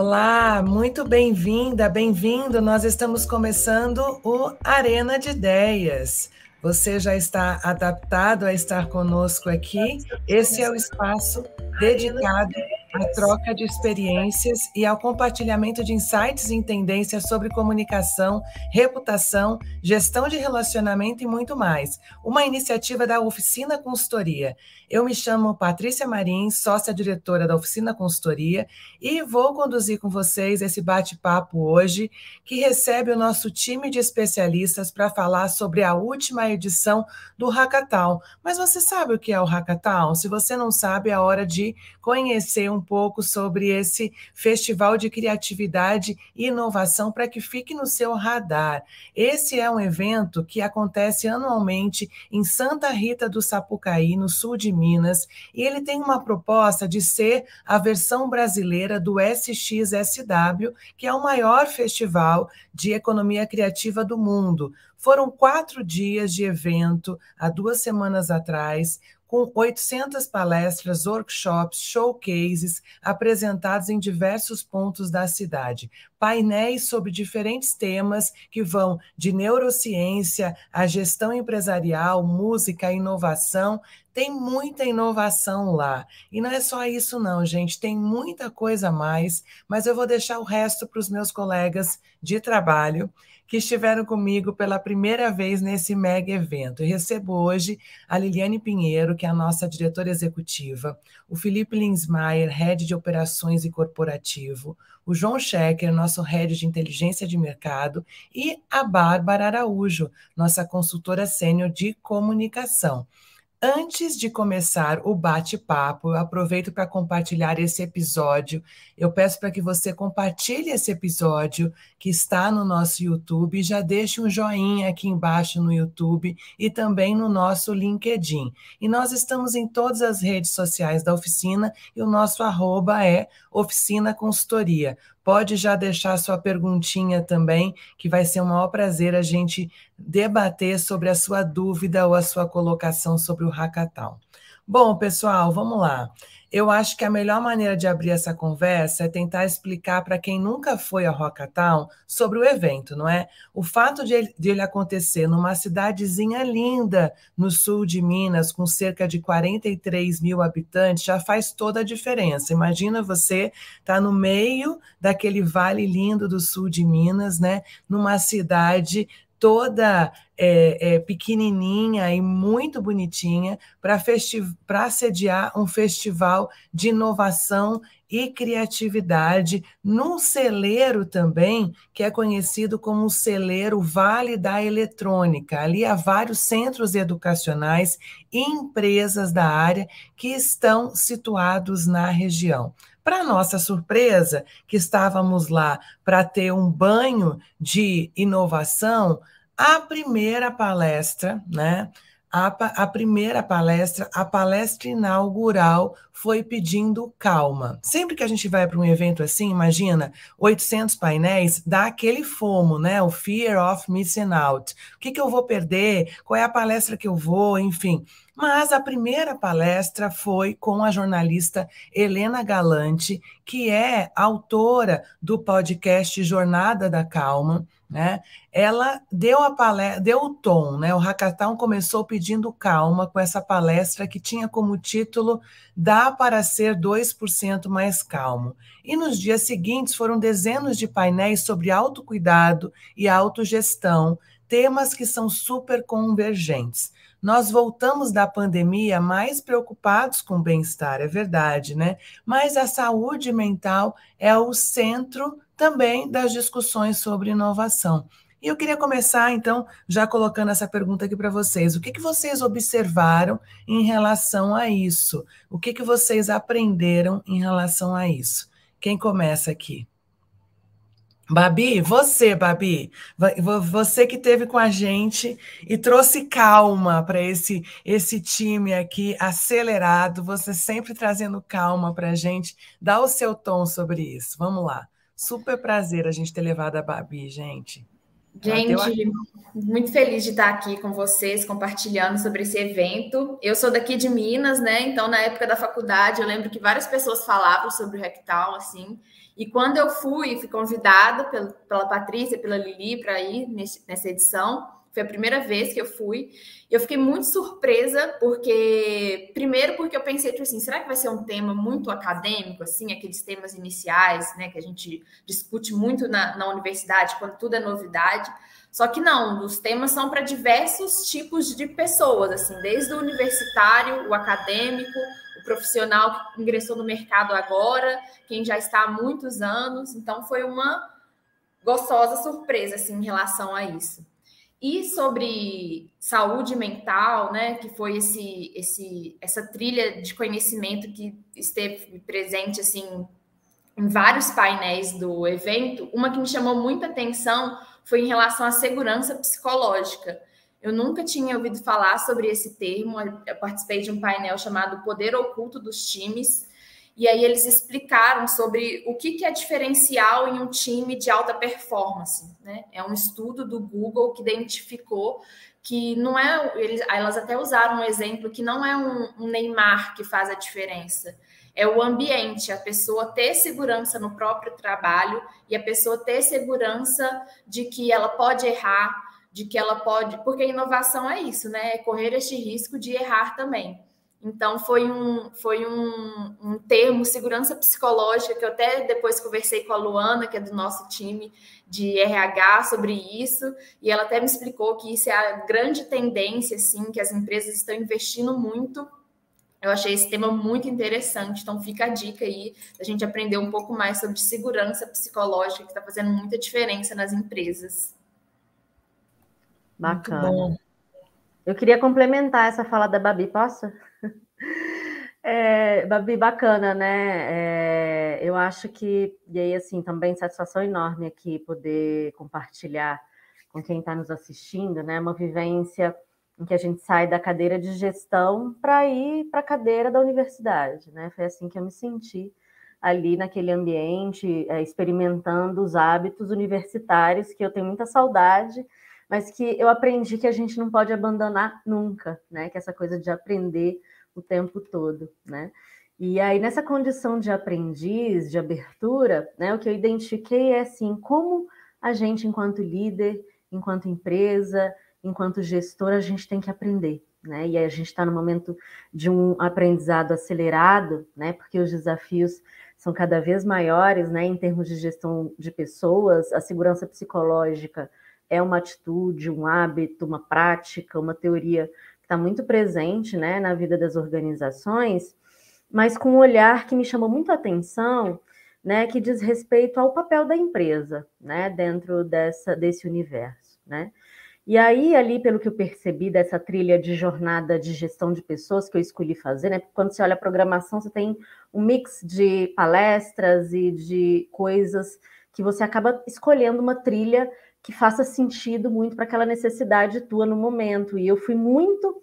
Olá, muito bem-vinda, bem-vindo. Nós estamos começando o Arena de Ideias. Você já está adaptado a estar conosco aqui? Esse é o espaço dedicado à troca de experiências e ao compartilhamento de insights e tendências sobre comunicação, reputação, gestão de relacionamento e muito mais. Uma iniciativa da Oficina Consultoria. Eu me chamo Patrícia Marim, sócia diretora da Oficina Consultoria, e vou conduzir com vocês esse bate-papo hoje, que recebe o nosso time de especialistas para falar sobre a última edição do Hackathon. Mas você sabe o que é o Hackathon? Se você não sabe, é hora de conhecer um pouco sobre esse festival de criatividade e inovação para que fique no seu radar. Esse é um evento que acontece anualmente em Santa Rita do Sapucaí, no sul de Minas, e ele tem uma proposta de ser a versão brasileira do SXSW, que é o maior festival de economia criativa do mundo. Foram quatro dias de evento há duas semanas atrás, com 800 palestras, workshops, showcases apresentados em diversos pontos da cidade. Painéis sobre diferentes temas que vão de neurociência a gestão empresarial, música, inovação. Tem muita inovação lá. E não é só isso, não, gente. Tem muita coisa a mais, mas eu vou deixar o resto para os meus colegas de trabalho que estiveram comigo pela primeira vez nesse mega evento. Eu recebo hoje a Liliane Pinheiro, que é a nossa diretora executiva, o Felipe Linsmaier, head de operações e corporativo, o João Schecker, nosso head de inteligência de mercado, e a Bárbara Araújo, nossa consultora sênior de comunicação. Antes de começar o bate-papo, eu aproveito para compartilhar esse episódio. Eu peço para que você compartilhe esse episódio que está no nosso YouTube, já deixe um joinha aqui embaixo no YouTube e também no nosso LinkedIn. E nós estamos em todas as redes sociais da oficina e o nosso arroba é Oficina Consultoria. Pode já deixar sua perguntinha também, que vai ser um maior prazer a gente debater sobre a sua dúvida ou a sua colocação sobre o hackathon. Bom, pessoal, vamos lá. Eu acho que a melhor maneira de abrir essa conversa é tentar explicar para quem nunca foi a Rockatown sobre o evento, não é? O fato de ele, de ele, acontecer numa cidadezinha linda no sul de Minas, com cerca de 43 mil habitantes, já faz toda a diferença. Imagina você estar tá no meio daquele vale lindo do sul de Minas, né? Numa cidade toda é, é, pequenininha e muito bonitinha para sediar um festival de inovação e criatividade num celeiro também que é conhecido como o celeiro Vale da Eletrônica. Ali há vários centros educacionais e empresas da área que estão situados na região. Para nossa surpresa, que estávamos lá para ter um banho de inovação, a primeira palestra, né? A, a, primeira palestra, a palestra inaugural, foi pedindo calma. Sempre que a gente vai para um evento assim, imagina, 800 painéis, dá aquele fomo, né? O fear of missing out. O que, que eu vou perder? Qual é a palestra que eu vou? Enfim. Mas a primeira palestra foi com a jornalista Helena Galante, que é autora do podcast Jornada da Calma. Né? Ela deu a palestra, deu o tom, né? O Hackathon começou pedindo calma com essa palestra que tinha como título Dá para ser 2% mais calmo. E nos dias seguintes foram dezenas de painéis sobre autocuidado e autogestão, temas que são super convergentes. Nós voltamos da pandemia mais preocupados com o bem-estar, é verdade, né? Mas a saúde mental é o centro também das discussões sobre inovação. E eu queria começar, então, já colocando essa pergunta aqui para vocês. O que, que vocês observaram em relação a isso? O que, que vocês aprenderam em relação a isso? Quem começa aqui? Babi, você, Babi, você que teve com a gente e trouxe calma para esse esse time aqui acelerado, você sempre trazendo calma para a gente. Dá o seu tom sobre isso. Vamos lá. Super prazer a gente ter levado a Babi, gente. Gente, muito feliz de estar aqui com vocês, compartilhando sobre esse evento. Eu sou daqui de Minas, né? Então, na época da faculdade, eu lembro que várias pessoas falavam sobre o Rectal, assim. E quando eu fui, fui convidada pela, Patrícia, pela Lili, para ir nessa edição. Foi a primeira vez que eu fui. Eu fiquei muito surpresa, porque, primeiro, porque eu pensei, tipo assim, será que vai ser um tema muito acadêmico, assim, aqueles temas iniciais, né, que a gente discute muito na, na universidade, quando tudo é novidade. Só que não, os temas são para diversos tipos de pessoas, assim, desde o universitário, o acadêmico, o profissional que ingressou no mercado agora, quem já está há muitos anos. Então, foi uma gostosa surpresa, assim, em relação a isso. E sobre saúde mental, né, que foi esse, esse, essa trilha de conhecimento que esteve presente assim em vários painéis do evento, uma que me chamou muita atenção foi em relação à segurança psicológica. Eu nunca tinha ouvido falar sobre esse termo. Eu participei de um painel chamado Poder Oculto dos Times, e aí eles explicaram sobre o que, é diferencial em um time de alta performance. Né? É um estudo do Google que identificou que não é. Eles, elas até usaram um exemplo que não é um, um Neymar que faz a diferença. É o ambiente, a pessoa ter segurança no próprio trabalho e a pessoa ter segurança de que ela pode errar, de que ela pode. Porque a inovação é isso, né? É correr este risco de errar também. Então, foi um, foi um, um termo, segurança psicológica, que eu até depois conversei com a Luana, que é do nosso time de RH, sobre isso, e ela até me explicou que isso é a grande tendência, assim, que as empresas estão investindo muito. Eu achei esse tema muito interessante, então fica a dica aí da gente aprender um pouco mais sobre segurança psicológica, que está fazendo muita diferença nas empresas. Bacana. Eu queria complementar essa fala da Babi, posso? É, Babi, bacana, né? É, eu acho que, e aí, assim, também satisfação enorme aqui poder compartilhar com quem está nos assistindo, né? Uma vivência em que a gente sai da cadeira de gestão para ir para a cadeira da universidade, né? Foi assim que eu me senti ali naquele ambiente, é, experimentando os hábitos universitários que eu tenho muita saudade, mas que eu aprendi que a gente não pode abandonar nunca, né? Que essa coisa de aprender o tempo todo, né? E aí, nessa condição de aprendiz, de abertura, né, o que eu identifiquei é assim, como a gente, enquanto líder, enquanto empresa, enquanto gestor, a gente tem que aprender. Né? E aí a gente está no momento de um aprendizado acelerado, né? Porque os desafios são cada vez maiores, né? Em termos de gestão de pessoas, a segurança psicológica é uma atitude, um hábito, uma prática, uma teoria está muito presente né, na vida das organizações, mas com um olhar que me chamou muito a atenção, né, que diz respeito ao papel da empresa né, dentro dessa, desse universo. Né? E aí, ali, pelo que eu percebi dessa trilha de jornada de gestão de pessoas que eu escolhi fazer, né? Quando você olha a programação, você tem um mix de palestras e de coisas que você acaba escolhendo uma trilha que faça sentido muito para aquela necessidade tua no momento. E eu fui muito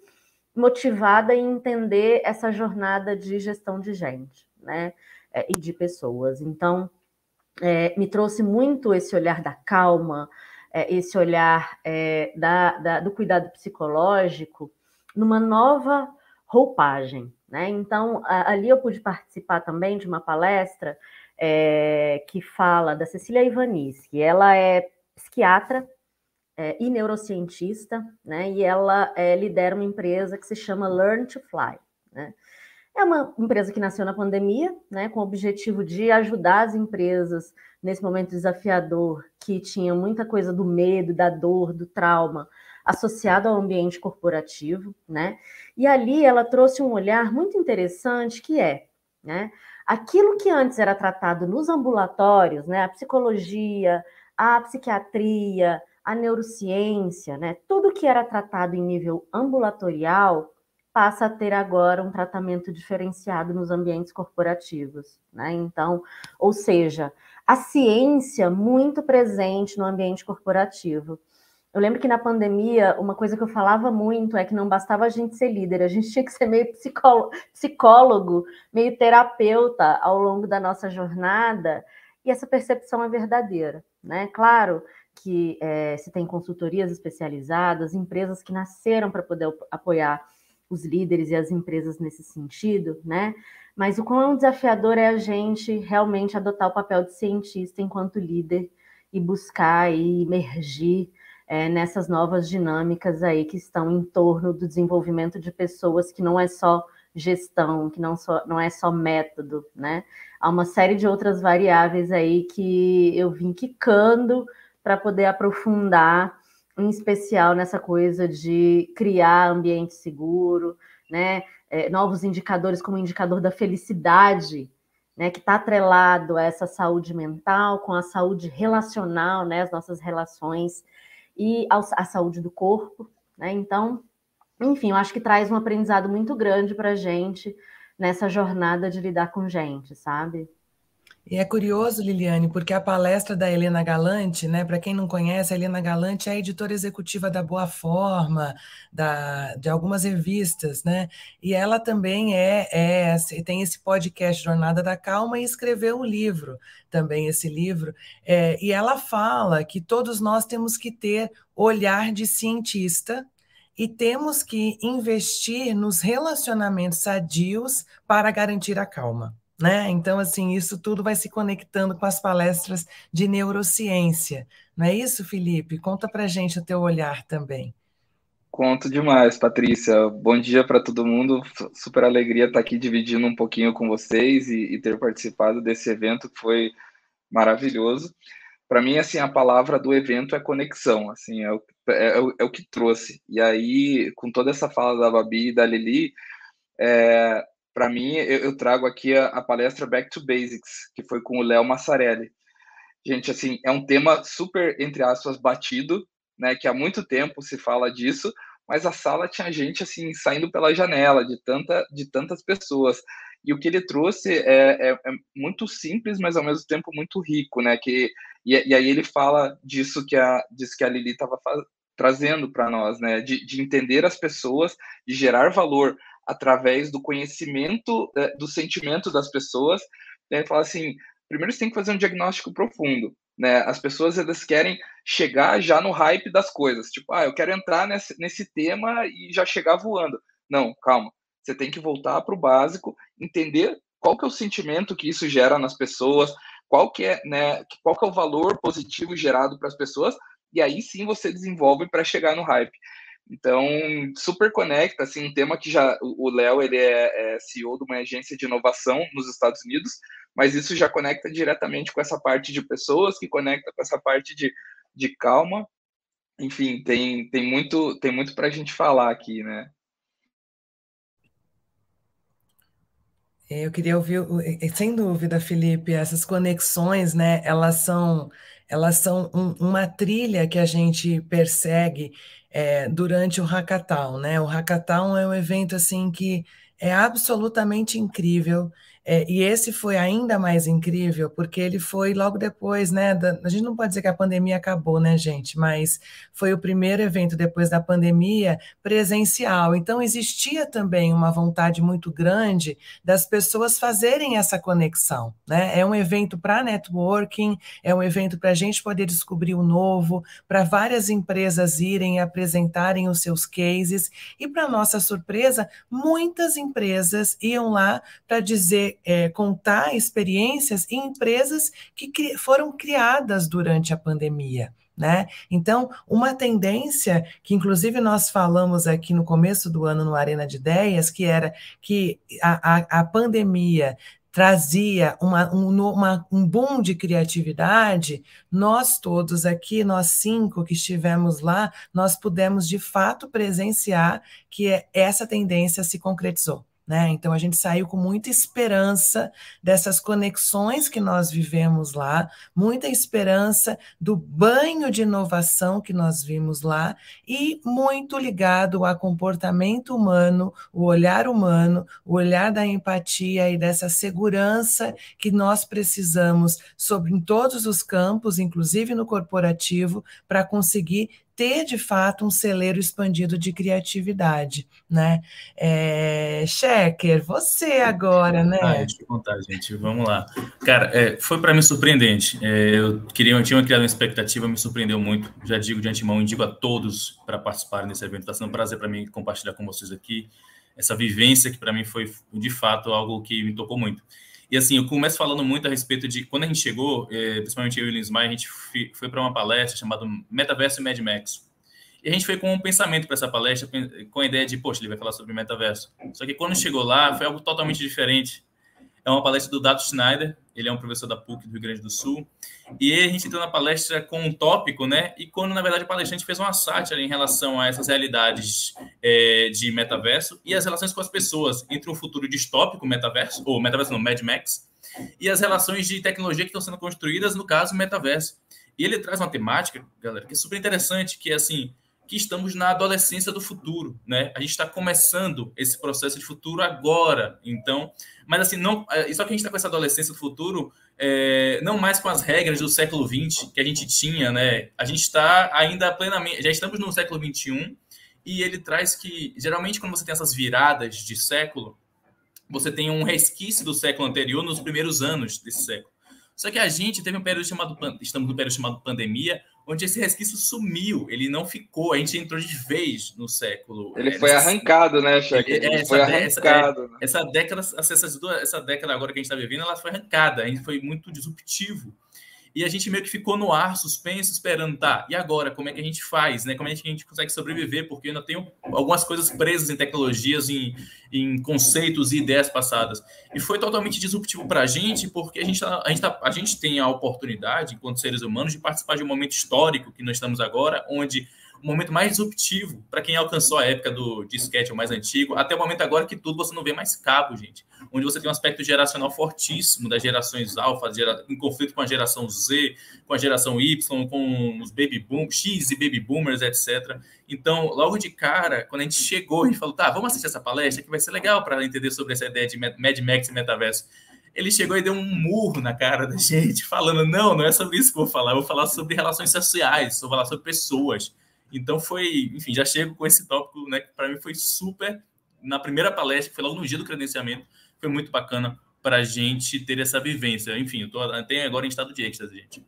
motivada em entender essa jornada de gestão de gente, né? É, e de pessoas. Então, é, me trouxe muito esse olhar da calma, é, esse olhar é, da, da, do cuidado psicológico numa nova roupagem. Né? Então, a, ali eu pude participar também de uma palestra é, que fala da Cecília Ivanis, que ela é psiquiatra é, e neurocientista, né? E ela é, lidera uma empresa que se chama Learn to Fly, né? É uma empresa que nasceu na pandemia, né, com o objetivo de ajudar as empresas nesse momento desafiador, que tinha muita coisa do medo, da dor, do trauma associado ao ambiente corporativo, né? E ali ela trouxe um olhar muito interessante que é, né, aquilo que antes era tratado nos ambulatórios, né, a psicologia, a psiquiatria, a neurociência, né, tudo que era tratado em nível ambulatorial passa a ter agora um tratamento diferenciado nos ambientes corporativos, né? Então, ou seja, a ciência muito presente no ambiente corporativo. Eu lembro que na pandemia, uma coisa que eu falava muito é que não bastava a gente ser líder, a gente tinha que ser meio psicólogo, psicólogo meio terapeuta ao longo da nossa jornada, e essa percepção é verdadeira né? Claro que é, se tem consultorias especializadas, empresas que nasceram para poder apoiar os líderes e as empresas nesse sentido, né? Mas o quão desafiador é a gente realmente adotar o papel de cientista enquanto líder e buscar e emergir é, nessas novas dinâmicas aí que estão em torno do desenvolvimento de pessoas que não é só gestão, que não, só, não é só método, né? Há uma série de outras variáveis aí que eu vim quicando para poder aprofundar, em especial nessa coisa de criar ambiente seguro, né? É, novos indicadores como o indicador da felicidade, né, que está atrelado a essa saúde mental, com a saúde relacional, né, as nossas relações e a saúde do corpo, né? Então, enfim, eu acho que traz um aprendizado muito grande para a gente nessa jornada de lidar com gente, sabe? E é curioso, Liliane, porque a palestra da Helena Galante, né, para quem não conhece, a Helena Galante é a editora executiva da Boa Forma, da, de algumas revistas, né? E ela também é, é tem esse podcast Jornada da Calma e escreveu um livro, também esse livro, é, e ela fala que todos nós temos que ter olhar de cientista, e temos que investir nos relacionamentos sadios para garantir a calma. Né? Então, assim, isso tudo vai se conectando com as palestras de neurociência. Não é isso, Felipe? Conta para gente o teu olhar também. Conto demais, Patrícia. Bom dia para todo mundo. Super alegria estar aqui dividindo um pouquinho com vocês e, e ter participado desse evento que foi maravilhoso. Para mim, assim, a palavra do evento é conexão. Assim, é o, é, é, é o que trouxe. E aí, com toda essa fala da Babi e da Lili, é, para mim, eu, eu, trago aqui a, a, palestra Back to Basics, que foi com o Léo Massarelli. Gente, assim, é um tema super, entre aspas, batido, né, que há muito tempo se fala disso, mas a sala tinha gente, assim, saindo pela janela, de, tanta, de tantas pessoas. E o que ele trouxe é, é, é muito simples, mas ao mesmo tempo muito rico, né, que, e, e aí ele fala disso que a, disso que a Lili estava trazendo para nós, né, de, de entender as pessoas, de gerar valor através do conhecimento é, do sentimento das pessoas. Né? Fala assim, primeiro você tem que fazer um diagnóstico profundo. Né? As pessoas elas querem chegar já no hype das coisas, tipo, ah, eu quero entrar nesse, nesse tema e já chegar voando. Não, calma. Você tem que voltar para o básico, entender qual que é o sentimento que isso gera nas pessoas, qual que é, né, qual que é o valor positivo gerado para as pessoas, e aí sim você desenvolve para chegar no hype. Então, super conecta, assim, um tema que já o Léo ele é, é, CEO de uma agência de inovação nos Estados Unidos, mas isso já conecta diretamente com essa parte de pessoas, que conecta com essa parte de, de calma. Enfim, tem, tem muito tem muito para a gente falar aqui, né? É, eu queria ouvir, sem dúvida, Felipe, essas conexões, né? Elas são elas são um, uma trilha que a gente persegue é, durante o Hackathon, né? O Hackathon é um evento assim que é absolutamente incrível. É, e esse foi ainda mais incrível, porque ele foi logo depois, né? Da, a gente não pode dizer que a pandemia acabou, né, gente? Mas foi o primeiro evento depois da pandemia presencial. Então, existia também uma vontade muito grande das pessoas fazerem essa conexão, né? É um evento para networking, é um evento para a gente poder descobrir o novo, para várias empresas irem apresentarem os seus cases, e, para nossa surpresa, muitas empresas iam lá para dizer é, contar experiências em empresas que cri foram criadas durante a pandemia. Né? Então, uma tendência que, inclusive, nós falamos aqui no começo do ano no Arena de Ideias, que era que a, a, a pandemia trazia uma, um, uma, um boom de criatividade, nós todos aqui, nós cinco que estivemos lá, nós pudemos de fato presenciar que essa tendência se concretizou. Né? Então a gente saiu com muita esperança dessas conexões que nós vivemos lá, muita esperança do banho de inovação que nós vimos lá e muito ligado ao comportamento humano, o olhar humano, o olhar da empatia e dessa segurança que nós precisamos sobre em todos os campos, inclusive no corporativo, para conseguir ter de fato um celeiro expandido de criatividade, né? É, Checker, você agora, né? Ah, deixa eu contar, gente. Vamos lá. Cara, é, foi para mim surpreendente. É, eu queria, eu tinha criado uma expectativa, me surpreendeu muito. Já digo de antemão, indico a todos para participarem desse evento. Está sendo um prazer para mim compartilhar com vocês aqui essa vivência que para mim foi de fato algo que me tocou muito. E assim, eu começo falando muito a respeito de quando a gente chegou, é, principalmente eu e o Linsmar, a gente foi para uma palestra chamada Metaverso e Mad Max. E a gente foi com um pensamento para essa palestra, com a ideia de, poxa, ele vai falar sobre metaverso. Só que quando chegou lá, foi algo totalmente diferente. É uma palestra do Dato Schneider, ele é um professor da PUC do Rio Grande do Sul. E a gente entrou na palestra com um tópico, né? E quando, na verdade, a palestrante fez uma sátira em relação a essas realidades é, de metaverso e as relações com as pessoas entre um futuro distópico, metaverso, ou metaverso não, Mad Max, e as relações de tecnologia que estão sendo construídas, no caso, metaverso. E ele traz uma temática, galera, que é super interessante, que é assim, que estamos na adolescência do futuro, né? A gente está começando esse processo de futuro agora, então, mas assim não, é, só que a gente está com essa adolescência do futuro, é, não mais com as regras do século XX que a gente tinha, né? A gente está ainda plenamente, já estamos no século XXI e ele traz que geralmente quando você tem essas viradas de século, você tem um resquício do século anterior nos primeiros anos desse século. Só que a gente teve um período chamado, estamos no período chamado pandemia, onde esse resquício sumiu, ele não ficou, a gente entrou de vez no século. Ele é, foi arrancado, né, Cheque? Ele essa, foi arrancado. Essa, é, essa década, essa, essa década agora que a gente está vivendo, ela foi arrancada, a gente foi muito disruptivo e a gente meio que ficou no ar, suspenso, esperando, tá, e agora, como é que a gente faz, né? Como é que a gente consegue sobreviver? Porque ainda tenho algumas coisas presas em tecnologias, em, em conceitos e ideias passadas. E foi totalmente disruptivo para a gente, porque a gente, tá, a, gente tá, a gente tem a oportunidade, enquanto seres humanos, de participar de um momento histórico que nós estamos agora, onde o momento mais disruptivo para quem alcançou a época do disquete, mais antigo, até o momento agora que tudo você não vê mais cabo, gente. Onde você tem um aspecto geracional fortíssimo das gerações alfa, gera, em conflito com a geração Z, com a geração Y, com os baby boom, X e baby boomers, etc. Então, logo de cara, quando a gente chegou, a gente falou, tá, vamos assistir essa palestra que vai ser legal para entender sobre essa ideia de Mad Max e metaverso ele chegou e deu um murro na cara da gente, falando: não, não é sobre isso que eu vou falar, eu vou falar sobre relações sociais, vou falar sobre pessoas. Então foi, enfim, já chego com esse tópico, né, que para mim foi super na primeira palestra, que foi logo no dia do credenciamento, foi muito bacana para a gente ter essa vivência. Enfim, eu tô até agora em estado de êxtase, gente.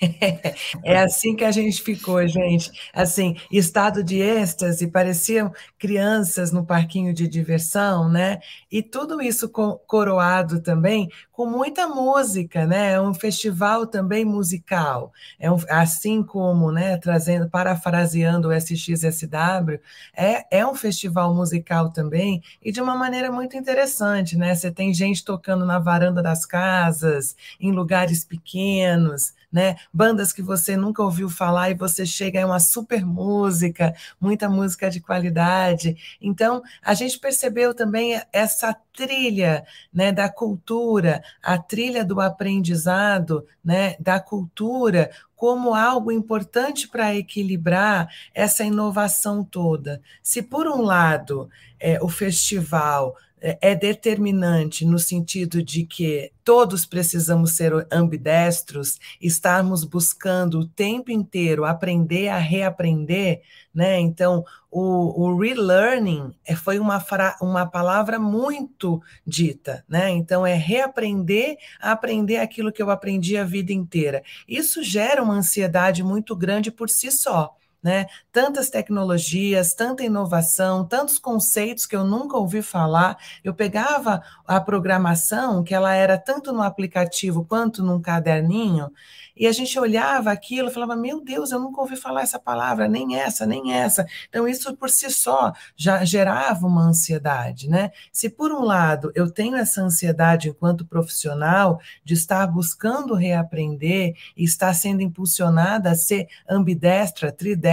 É assim que a gente ficou, gente. Assim, estado de êxtase, pareciam crianças no parquinho de diversão, né? E tudo isso coroado também com muita música, né? É um festival também musical. É um, assim como, né, trazendo, parafraseando o SXSW, é, é um festival musical também, e de uma maneira muito interessante, né? Você tem gente tocando na varanda das casas, em lugares pequenos, né? Bandas que você nunca ouviu falar e você chega é uma super música, muita música de qualidade. Então, a gente percebeu também essa trilha, né, da cultura, a trilha do aprendizado, né, da cultura como algo importante para equilibrar essa inovação toda. Se por um lado é, o festival é, é determinante no sentido de que todos precisamos ser ambidestros, estarmos buscando o tempo inteiro aprender a reaprender, né? Então, o, o relearning é, foi uma, uma palavra muito dita, né? Então, é reaprender a aprender aquilo que eu aprendi a vida inteira. Isso gera uma ansiedade muito grande por si só né? Tantas tecnologias, tanta inovação, tantos conceitos que eu nunca ouvi falar. Eu pegava a programação, que ela era tanto no aplicativo quanto num caderninho, e a gente olhava aquilo e falava: Meu Deus, eu nunca ouvi falar essa palavra, nem essa, nem essa. Então, isso por si só já gerava uma ansiedade, né? Se por um lado eu tenho essa ansiedade enquanto profissional de estar buscando reaprender e estar sendo impulsionada a ser ambidestra, tridestra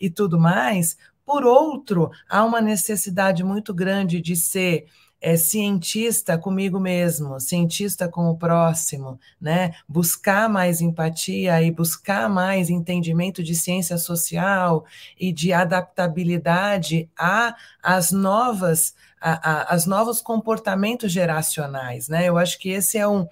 e tudo mais, por outro, há uma necessidade muito grande de ser é cientista comigo mesmo, cientista com o próximo, né? Buscar mais empatia e buscar mais entendimento de ciência social e de adaptabilidade a as novas a, a, as novos comportamentos geracionais, né? Eu acho que esse é um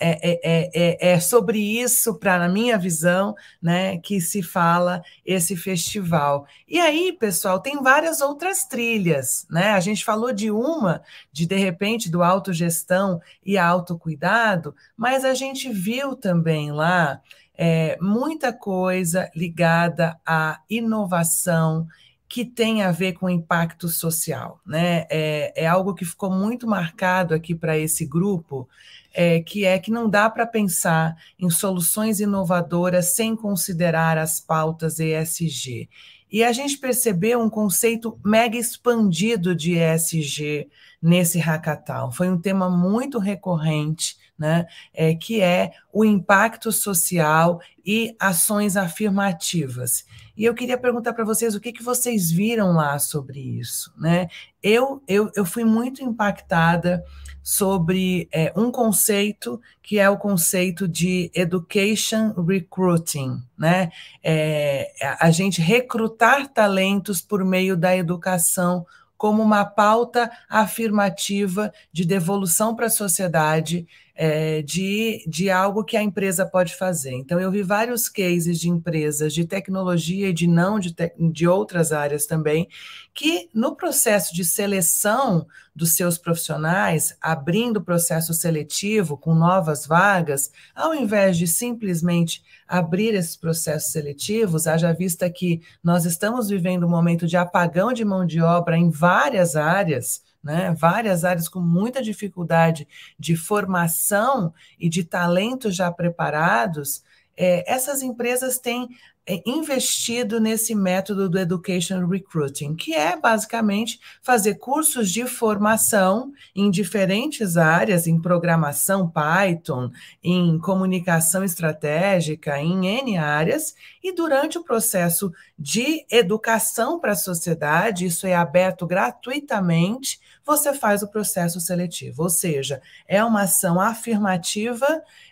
é, é, é, é sobre isso, para na minha visão, né, que se fala esse festival. E aí, pessoal, tem várias outras trilhas, né? A gente falou de uma, de de repente, do autogestão e autocuidado, mas a gente viu também lá é, muita coisa ligada à inovação que tem a ver com impacto social. Né? É, é algo que ficou muito marcado aqui para esse grupo, é, que é que não dá para pensar em soluções inovadoras sem considerar as pautas ESG. E a gente percebeu um conceito mega expandido de ESG nesse hackathon. Foi um tema muito recorrente né, é, que é o impacto social e ações afirmativas. E eu queria perguntar para vocês o que, que vocês viram lá sobre isso. Né? Eu, eu, eu fui muito impactada sobre é, um conceito que é o conceito de education recruiting, né? É, a gente recrutar talentos por meio da educação como uma pauta afirmativa de devolução para a sociedade é, de, de algo que a empresa pode fazer. Então, eu vi vários cases de empresas de tecnologia e de não de, te, de outras áreas também, que no processo de seleção dos seus profissionais, abrindo o processo seletivo com novas vagas, ao invés de simplesmente abrir esses processos seletivos, haja vista que nós estamos vivendo um momento de apagão de mão de obra em várias áreas né? várias áreas com muita dificuldade de formação e de talentos já preparados, é, essas empresas têm é, investido nesse método do Education Recruiting, que é basicamente fazer cursos de formação em diferentes áreas, em programação Python, em comunicação estratégica, em N áreas, e durante o processo de educação para a sociedade, isso é aberto gratuitamente você faz o processo seletivo. Ou seja, é uma ação afirmativa,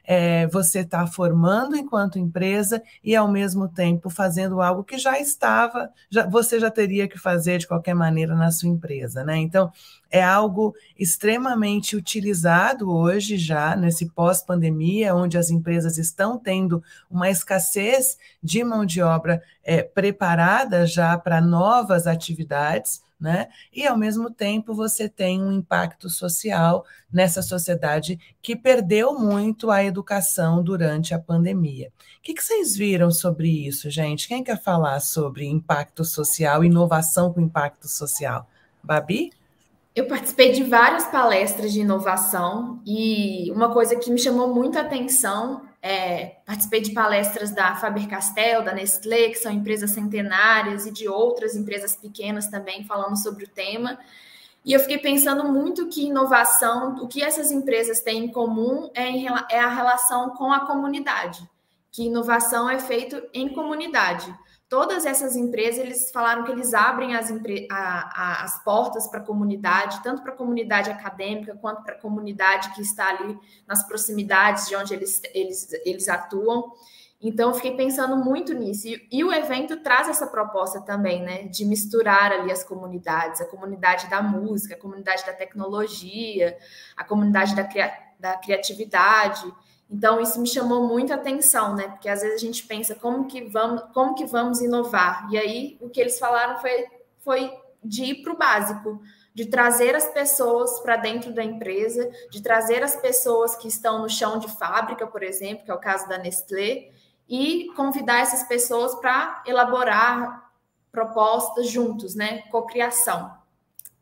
é, você está formando enquanto empresa e, ao mesmo tempo, fazendo algo que já estava, já, você já teria que fazer de qualquer maneira na sua empresa. Né? Então, é algo extremamente utilizado hoje já nesse pós-pandemia, onde as empresas estão tendo uma escassez de mão de obra é, preparada já para novas atividades né? E ao mesmo tempo você tem um impacto social nessa sociedade que perdeu muito a educação durante a pandemia. O que, que vocês viram sobre isso, gente? Quem quer falar sobre impacto social, inovação com impacto social? Babi? Eu participei de várias palestras de inovação e uma coisa que me chamou muita atenção é, participei de palestras da Faber-Castell, da Nestlé, que são empresas centenárias, e de outras empresas pequenas também falando sobre o tema. E eu fiquei pensando muito que inovação, o que essas empresas têm em comum é, em, é a relação com a comunidade, que inovação é feito em comunidade todas essas empresas, eles falaram que eles abrem as, a, a, as portas para a comunidade, tanto para a comunidade acadêmica quanto para a comunidade que está ali nas proximidades de onde eles, eles, eles atuam. Então, fiquei pensando muito nisso. E, e, o evento traz essa proposta também, né? De misturar ali as comunidades, a comunidade da música, a comunidade da tecnologia, a comunidade da, da criatividade. Então, isso me chamou muita atenção, né? Porque às vezes a gente pensa como que vamos, como que vamos inovar. E aí, o que eles falaram foi, foi de ir para o básico, de trazer as pessoas para dentro da empresa, de trazer as pessoas que estão no chão de fábrica, por exemplo, que é o caso da Nestlé, e convidar essas pessoas para elaborar propostas juntos, né? Cocriação.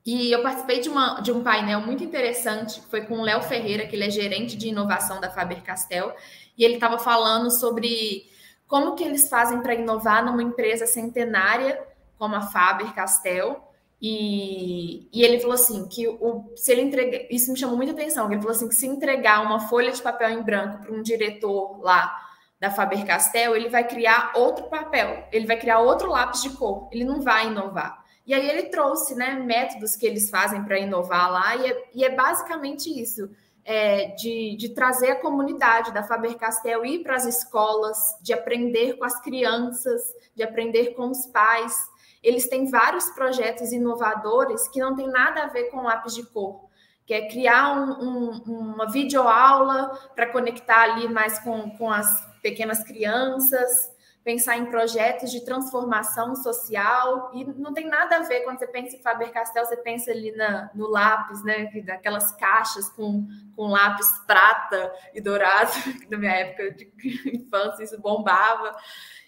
E eu participei de, uma, de um painel muito interessante, foi com o Léo Ferreira, que ele é gerente de inovação da Faber-Castell, e ele estava falando sobre como que eles fazem para inovar numa empresa centenária como a Faber-Castell, e, e, ele falou assim que o, se ele entrega, isso me chamou muita atenção, ele falou assim que se entregar uma folha de papel em branco para um diretor lá da Faber-Castell, ele vai criar outro papel, ele vai criar outro lápis de cor, ele não vai inovar. E aí ele trouxe né, métodos que eles fazem para inovar lá, e é, e é basicamente isso. É, de, de, trazer a comunidade da Faber-Castell ir para as escolas, de aprender com as crianças, de aprender com os pais. Eles têm vários projetos inovadores que não tem nada a ver com lápis de cor. que é criar um, um, uma videoaula para conectar ali mais com, com as pequenas crianças, pensar em projetos de transformação social, e não tem nada a ver quando você pensa em Faber-Castell, você pensa ali na, no lápis, né, daquelas caixas com, com lápis prata e dourado, que na minha época de infância isso bombava,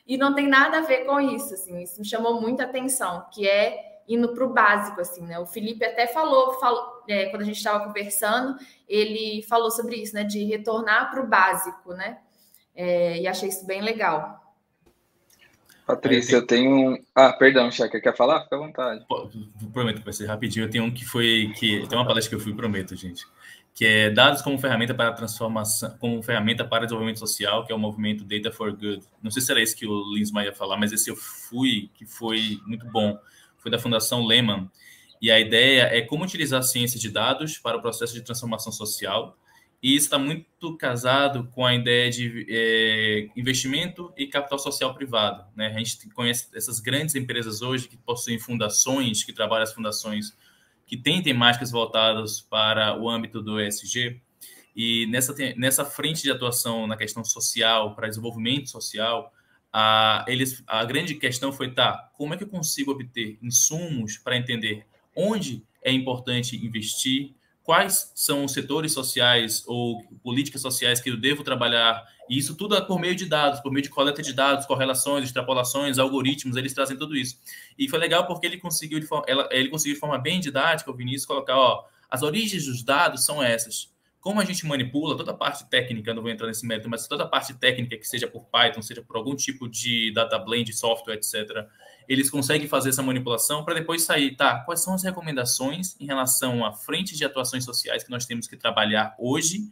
e não tem nada a ver com isso, assim, isso me chamou muita atenção, que é indo para o básico, assim, né, o Felipe até falou, falou é, quando a gente estava conversando, ele falou sobre isso, né, de retornar para o básico, né, é, e achei isso bem legal. Patrícia, eu tenho um. Ah, perdão, Checa, quer falar? Fica à vontade. Prometo que vai ser rapidinho. Eu tenho um que foi. que Tem uma palestra que eu fui, prometo, gente. Que é dados como ferramenta para transformação, como ferramenta para desenvolvimento social, que é o movimento Data for Good. Não sei se era esse que o Linsma ia falar, mas esse eu fui, que foi muito bom. Foi da Fundação Lehman. E a ideia é como utilizar a ciência de dados para o processo de transformação social e isso está muito casado com a ideia de é, investimento e capital social privado. Né? A gente conhece essas grandes empresas hoje que possuem fundações, que trabalham as fundações, que têm temáticas voltadas para o âmbito do ESG. E nessa, nessa frente de atuação na questão social, para desenvolvimento social, a, eles, a grande questão foi, tá, como é que eu consigo obter insumos para entender onde é importante investir, quais são os setores sociais ou políticas sociais que eu devo trabalhar. E isso tudo é por meio de dados, por meio de coleta de dados, correlações, extrapolações, algoritmos, eles trazem tudo isso. E foi legal porque ele conseguiu, ele conseguiu de forma bem didática, o Vinícius, colocar, ó, as origens dos dados são essas. Como a gente manipula toda a parte técnica, não vou entrar nesse mérito, mas toda a parte técnica, que seja por Python, seja por algum tipo de data blend, software, etc., eles conseguem fazer essa manipulação para depois sair, tá? Quais são as recomendações em relação a frentes de atuações sociais que nós temos que trabalhar hoje,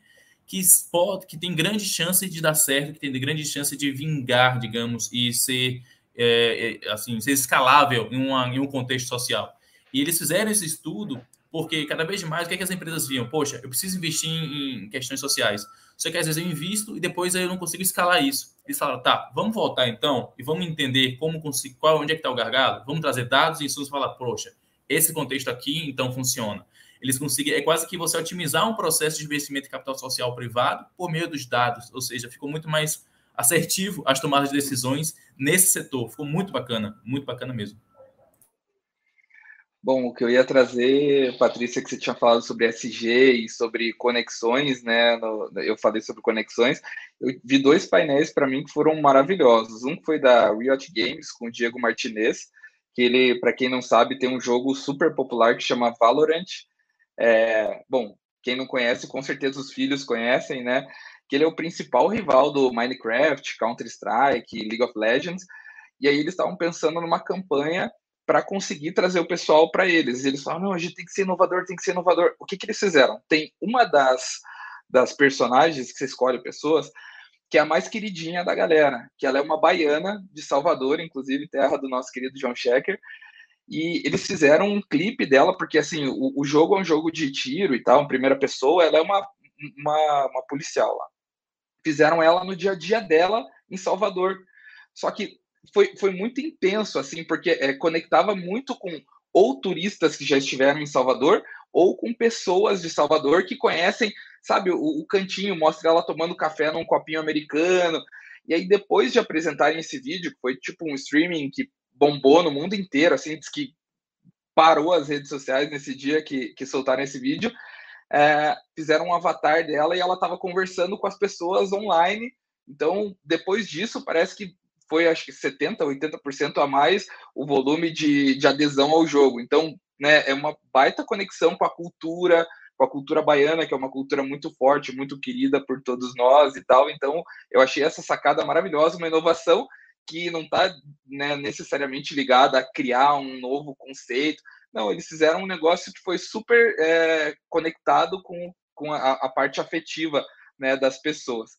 que pode, que tem grande chance de dar certo, que tem grande chance de vingar, digamos, e ser é, é, assim, ser escalável em, uma, em um contexto social. E eles fizeram esse estudo porque cada vez mais o que, é que as empresas viam? Poxa, eu preciso investir em, em questões sociais. Só que às vezes eu invisto e depois eu não consigo escalar isso. Eles falaram, tá, vamos voltar então e vamos entender como conseguir, qual, onde é que está o gargalo, vamos trazer dados e insumos e falar, poxa, esse contexto aqui então funciona. Eles conseguem, é quase que você otimizar um processo de investimento em capital social privado por meio dos dados, ou seja, ficou muito mais assertivo as tomadas de decisões nesse setor. Ficou muito bacana, muito bacana mesmo. Bom, o que eu ia trazer, Patrícia, que você tinha falado sobre SG e sobre conexões, né? Eu falei sobre conexões. Eu vi dois painéis para mim que foram maravilhosos. Um foi da Riot Games com o Diego Martinez, que ele, para quem não sabe, tem um jogo super popular que chama Valorant. É, bom, quem não conhece, com certeza os filhos conhecem, né? Que ele é o principal rival do Minecraft, Counter Strike, League of Legends. E aí eles estavam pensando numa campanha para conseguir trazer o pessoal para eles. Eles falam, não, a gente tem que ser inovador, tem que ser inovador. O que, que eles fizeram? Tem uma das, das personagens que você escolhe pessoas que é a mais queridinha da galera, que ela é uma baiana de Salvador, inclusive terra do nosso querido John Shecker, e eles fizeram um clipe dela, porque assim, o, o jogo é um jogo de tiro e tal, em primeira pessoa, ela é uma, uma, uma policial lá. Fizeram ela no dia a dia dela em Salvador. Só que foi, foi muito intenso, assim, porque é, conectava muito com ou turistas que já estiveram em Salvador, ou com pessoas de Salvador que conhecem, sabe, o, o cantinho, mostra ela tomando café num copinho americano. E aí, depois de apresentarem esse vídeo, que foi tipo um streaming que bombou no mundo inteiro, assim, diz que parou as redes sociais nesse dia que, que soltaram esse vídeo, é, fizeram um avatar dela e ela estava conversando com as pessoas online. Então, depois disso, parece que foi acho que 70%, 80% a mais o volume de, de adesão ao jogo. Então, né, é uma baita conexão com a cultura, com a cultura baiana, que é uma cultura muito forte, muito querida por todos nós e tal. Então, eu achei essa sacada maravilhosa, uma inovação que não está né, necessariamente ligada a criar um novo conceito. Não, eles fizeram um negócio que foi super é, conectado com, com a, a parte afetiva né, das pessoas.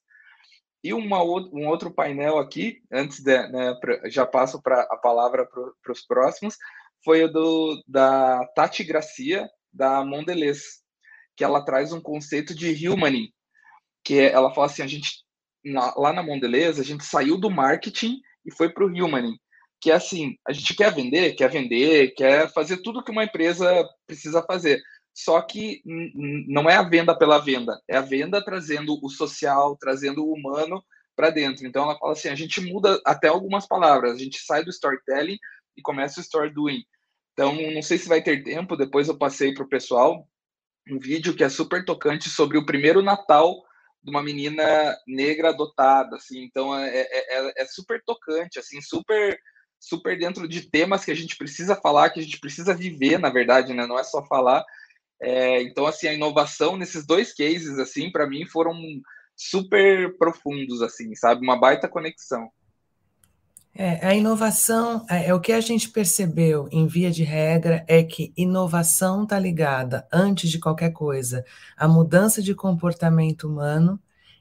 E uma, um outro painel aqui, antes de, né, já passo pra, a palavra para os próximos, foi o do, da Tati Gracia, da Mondelez, que ela traz um conceito de humaning, que é, ela fala assim, a gente, lá na Mondelez, a gente saiu do marketing e foi para o humaning, que é assim, a gente quer vender, quer vender, quer fazer tudo que uma empresa precisa fazer, só que não é a venda pela venda, é a venda trazendo o social, trazendo o humano para dentro. Então ela fala assim, a gente muda até algumas palavras, a gente sai do storytelling e começa o story doing. Então não sei se vai ter tempo, depois eu passei para o pessoal um vídeo que é super tocante sobre o primeiro Natal de uma menina negra adotada, assim. Então é, é, é, é super tocante, assim, super super dentro de temas que a gente precisa falar, que a gente precisa viver, na verdade, né? Não é só falar. É, então, assim, a inovação nesses dois cases, assim, para mim foram super profundos, assim, sabe? Uma baita conexão. É, a inovação, é, é, o que a gente percebeu em via de regra é que inovação está ligada, antes de qualquer coisa, à mudança de comportamento humano,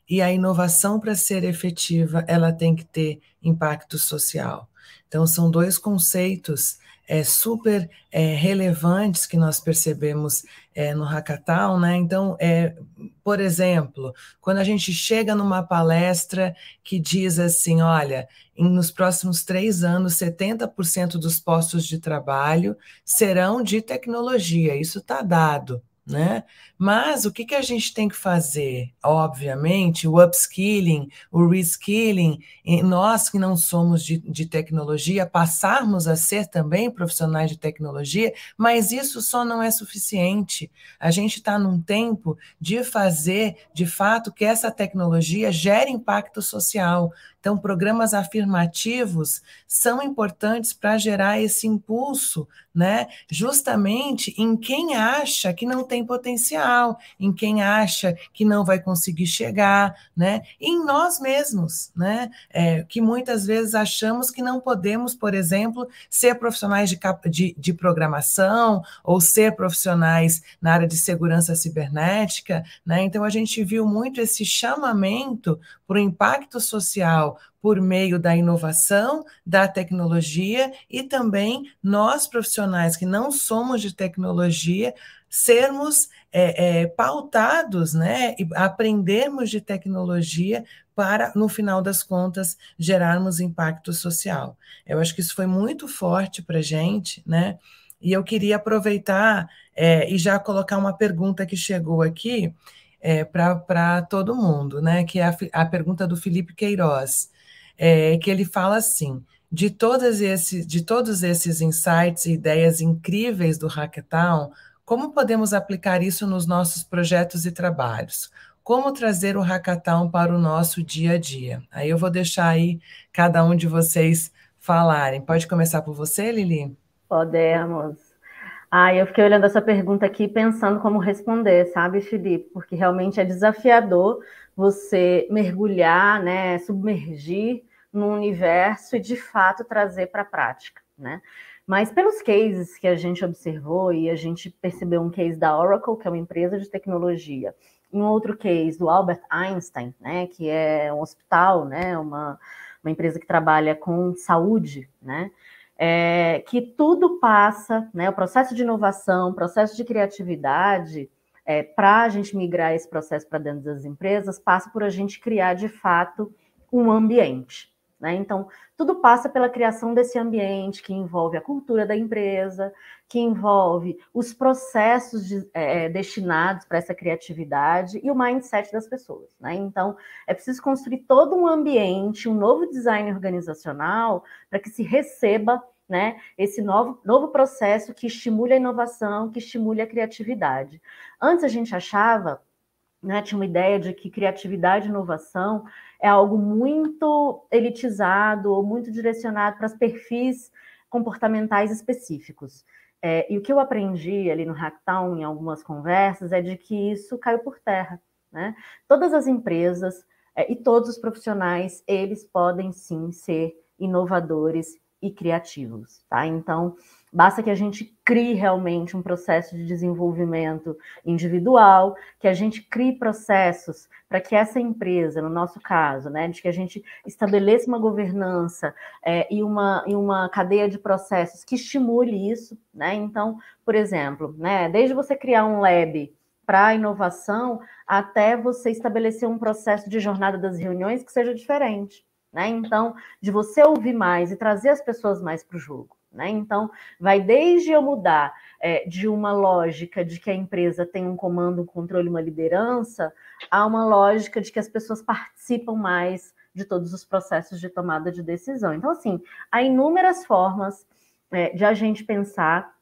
e a inovação, para ser efetiva, ela tem que ter impacto social. Então, são dois conceitos é, super é, relevantes que nós percebemos é, no Hackathon, né? Então, é, por exemplo, quando a gente chega numa palestra que diz assim, olha, em, nos próximos três anos, 70% dos postos de trabalho serão de tecnologia, isso está dado né? Mas o que, que a gente tem que fazer? Obviamente, o upskilling, o reskilling, nós que não somos de, de tecnologia, passarmos a ser também profissionais de tecnologia, mas isso só não é suficiente. A gente está num tempo de fazer, de fato, que essa tecnologia gere impacto social. Então, programas afirmativos são importantes para gerar esse impulso, né? Justamente em quem acha que não tem potencial, em quem acha que não vai conseguir chegar, né? Em nós mesmos, né? É, que muitas vezes achamos que não podemos, por exemplo, ser profissionais de, de, de programação ou ser profissionais na área de segurança cibernética, né? Então, a gente viu muito esse chamamento para o impacto social por meio da inovação, da tecnologia e também nós profissionais que não somos de tecnologia sermos é, é, pautados, né, e aprendermos de tecnologia para, no final das contas, gerarmos impacto social. Eu acho que isso foi muito forte para a gente, né? E eu queria aproveitar é, e já colocar uma pergunta que chegou aqui, é, para todo mundo, né? Que é a, a, pergunta do Felipe Queiroz, é, que ele fala assim: de, todas esse, de todos esses insights e ideias incríveis do Hackathon, como podemos aplicar isso nos nossos projetos e trabalhos? Como trazer o Hackathon para o nosso dia a dia? Aí eu vou deixar aí cada um de vocês falarem. Pode começar por você, Lili? Podemos. Ah, eu fiquei olhando essa pergunta aqui pensando como responder, sabe, Felipe? Porque realmente é desafiador você mergulhar, né, submergir no universo e de fato trazer para a prática, né? Mas pelos cases que a gente observou e a gente percebeu um case da Oracle, que é uma empresa de tecnologia, um outro case do Albert Einstein, né, que é um hospital, né, uma, uma empresa que trabalha com saúde, né? é, que tudo passa, né, o processo de inovação, o processo de criatividade, é, para a gente migrar esse processo para dentro das empresas, passa por a gente criar de fato um ambiente. Né? Então, tudo passa pela criação desse ambiente que envolve a cultura da empresa, que envolve os processos de, é, é destinados para essa criatividade e o mindset das pessoas. Né? Então, é preciso construir todo um ambiente, um novo design organizacional para que se receba né, esse novo, novo processo que estimule a inovação, que estimule a criatividade. Antes a gente achava né, tinha uma ideia de que criatividade e inovação é algo muito elitizado ou muito direcionado para os perfis comportamentais específicos. É, e o que eu aprendi ali no Hacktown, em algumas conversas, é de que isso caiu por terra. Né? Todas as empresas é, e todos os profissionais, eles podem sim ser inovadores e criativos. Tá? Então, Basta que a gente crie realmente um processo de desenvolvimento individual, que a gente crie processos para que essa empresa, no nosso caso, né, de que a gente estabeleça uma governança é, e, uma, e uma cadeia de processos que estimule isso. Né? Então, por exemplo, né, desde você criar um lab para inovação até você estabelecer um processo de jornada das reuniões que seja diferente. Né? Então, de você ouvir mais e trazer as pessoas mais para o jogo. Né? Então, vai desde eu mudar é, de uma lógica de que a empresa tem um comando, um controle, uma liderança, a uma lógica de que as pessoas participam mais de todos os processos de tomada de decisão. Então, assim, há inúmeras formas é, de a gente pensar.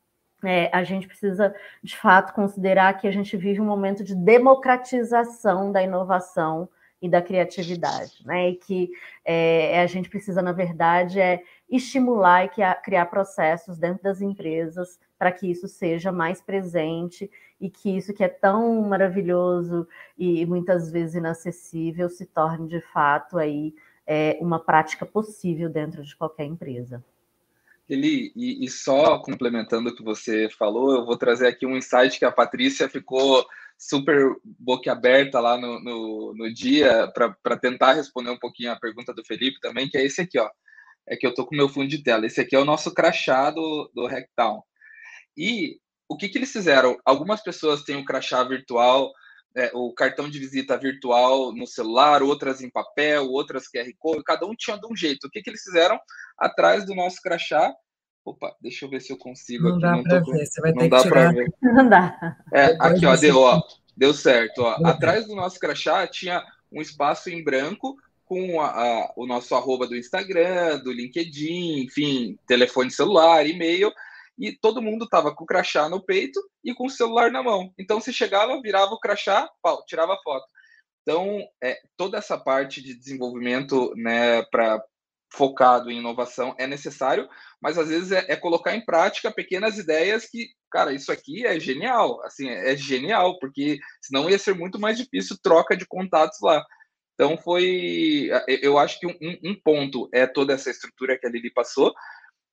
É, a gente precisa, de fato, considerar que a gente vive um momento de democratização da inovação e da criatividade, né? E que é, a gente precisa, na verdade, é estimular e criar processos dentro das empresas para que isso seja mais presente e que isso que é tão maravilhoso e muitas vezes inacessível se torne de fato aí é, uma prática possível dentro de qualquer empresa. Ele, e, e, só complementando o que você falou, eu vou trazer aqui um insight que a Patrícia ficou super boquiaberta lá no, no, no dia para tentar responder um pouquinho a pergunta do Felipe também, que é esse aqui, ó. É que eu tô com meu fundo de tela. Esse aqui é o nosso crachá do, do Hacktown. E o que, que eles fizeram? Algumas pessoas têm o crachá virtual, é, o cartão de visita virtual no celular, outras em papel, outras QR Code, cada um tinha de um jeito. O que, que eles fizeram? Atrás do nosso crachá. Opa, deixa eu ver se eu consigo. Não aqui. dá para ver, você vai ter que tirar. Ver. Não dá. É, aqui, ó, deu, ó, deu certo. Ó. Atrás do nosso crachá tinha um espaço em branco com a, a, o nosso arroba do Instagram, do LinkedIn, enfim, telefone celular, e-mail e todo mundo tava com o crachá no peito e com o celular na mão. Então, se chegava, virava o crachá, pau, tirava foto. Então, é, toda essa parte de desenvolvimento, né, para focado em inovação é necessário, mas às vezes é, é, colocar em prática pequenas ideias que, cara, isso aqui é genial, assim, é genial, porque senão ia ser muito mais difícil troca de contatos lá. Então foi, eu acho que um, um ponto é toda essa estrutura que a Lili passou,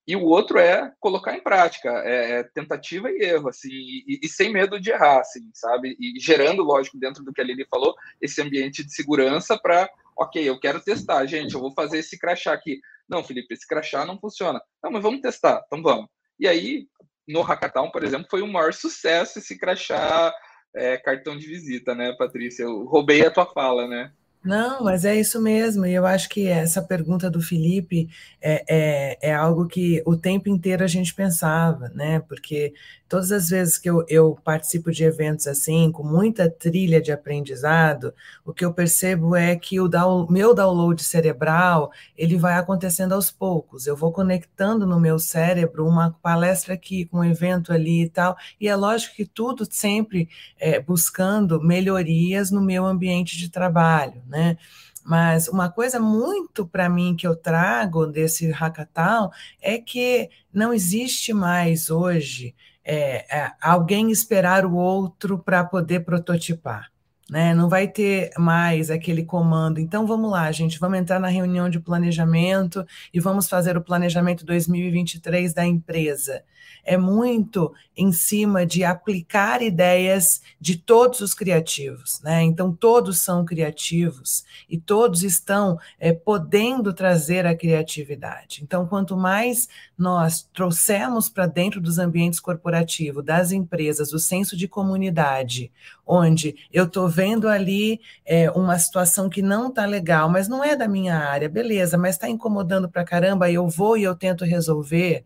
e o outro é colocar em prática, é, é tentativa e erro, assim, e, e, sem medo de errar, assim, sabe? E gerando, lógico, dentro do que a Lili falou, esse ambiente de segurança para, ok, eu quero testar, gente, eu vou fazer esse crachá aqui. Não, Felipe, esse crachá não funciona. Não, mas vamos testar, então vamos. E aí, no Hackathon, por exemplo, foi o maior sucesso esse crachá é, cartão de visita, né, Patrícia? Eu roubei a tua fala, né? Não, mas é isso mesmo. E eu acho que essa pergunta do Felipe é, é, é, algo que o tempo inteiro a gente pensava, né? Porque todas as vezes que eu, eu participo de eventos assim, com muita trilha de aprendizado, o que eu percebo é que o down, meu download cerebral ele vai acontecendo aos poucos. Eu vou conectando no meu cérebro uma palestra aqui, com um evento ali e tal. E é lógico que tudo sempre é, buscando melhorias no meu ambiente de trabalho né? Mas uma coisa muito para mim que eu trago desse hackathon é que não existe mais hoje é, é, alguém esperar o outro para poder prototipar. Né? Não vai ter mais aquele comando. Então vamos lá, gente, vamos entrar na reunião de planejamento e vamos fazer o planejamento 2023 da empresa é muito em cima de aplicar ideias de todos os criativos, né? Então, todos são criativos e todos estão é, podendo trazer a criatividade. Então, quanto mais nós trouxermos para dentro dos ambientes corporativos, das empresas, o senso de comunidade, onde eu estou vendo ali é, uma situação que não está legal, mas não é da minha área, beleza, mas está incomodando para caramba, eu vou e eu tento resolver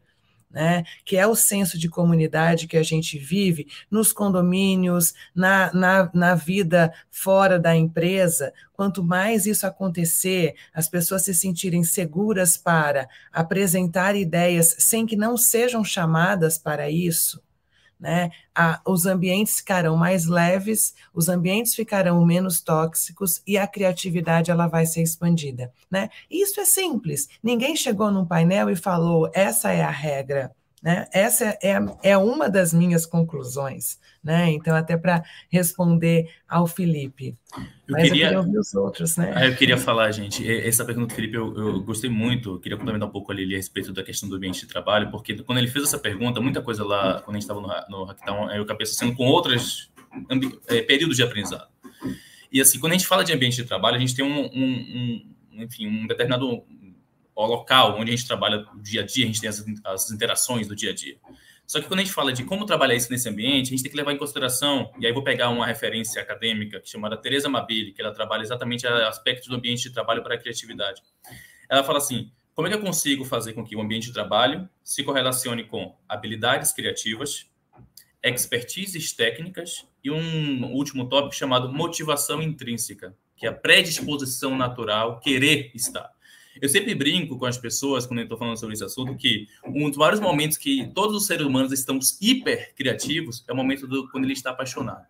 né, que é o senso de comunidade que a gente vive nos condomínios, na, na, na vida fora da empresa. Quanto mais isso acontecer, as pessoas se sentirem seguras para apresentar ideias sem que não sejam chamadas para isso, né? A, os ambientes ficarão mais leves, os ambientes ficarão menos tóxicos e a criatividade ela vai ser expandida, né? Isso é simples. Ninguém chegou num painel e falou essa é a regra. Né? Essa é, é uma das minhas conclusões. Né? Então, até para responder ao Felipe. Eu Mas queria, eu queria ouvir os outros. Né? Ah, eu queria falar, gente, essa pergunta do Felipe eu, eu gostei muito. Eu queria complementar um pouco ali a respeito da questão do ambiente de trabalho, porque quando ele fez essa pergunta, muita coisa lá, quando a gente estava no, no eu acabei associando com outros é, períodos de aprendizado. E assim, quando a gente fala de ambiente de trabalho, a gente tem um, um, um enfim, um determinado o local onde a gente trabalha o dia a dia, a gente tem as, as interações do dia a dia. Só que quando a gente fala de como trabalhar isso nesse ambiente, a gente tem que levar em consideração, e aí vou pegar uma referência acadêmica chamada Teresa Mabili, que ela trabalha exatamente aspectos do ambiente de trabalho para a criatividade. Ela fala assim: como é que eu consigo fazer com que o ambiente de trabalho se correlacione com habilidades criativas, expertises técnicas e um último tópico chamado motivação intrínseca, que é a predisposição natural, querer estar. Eu sempre brinco com as pessoas, quando eu estou falando sobre esse assunto, que um dos vários momentos que todos os seres humanos estamos hiper criativos é o momento do, quando ele está apaixonado.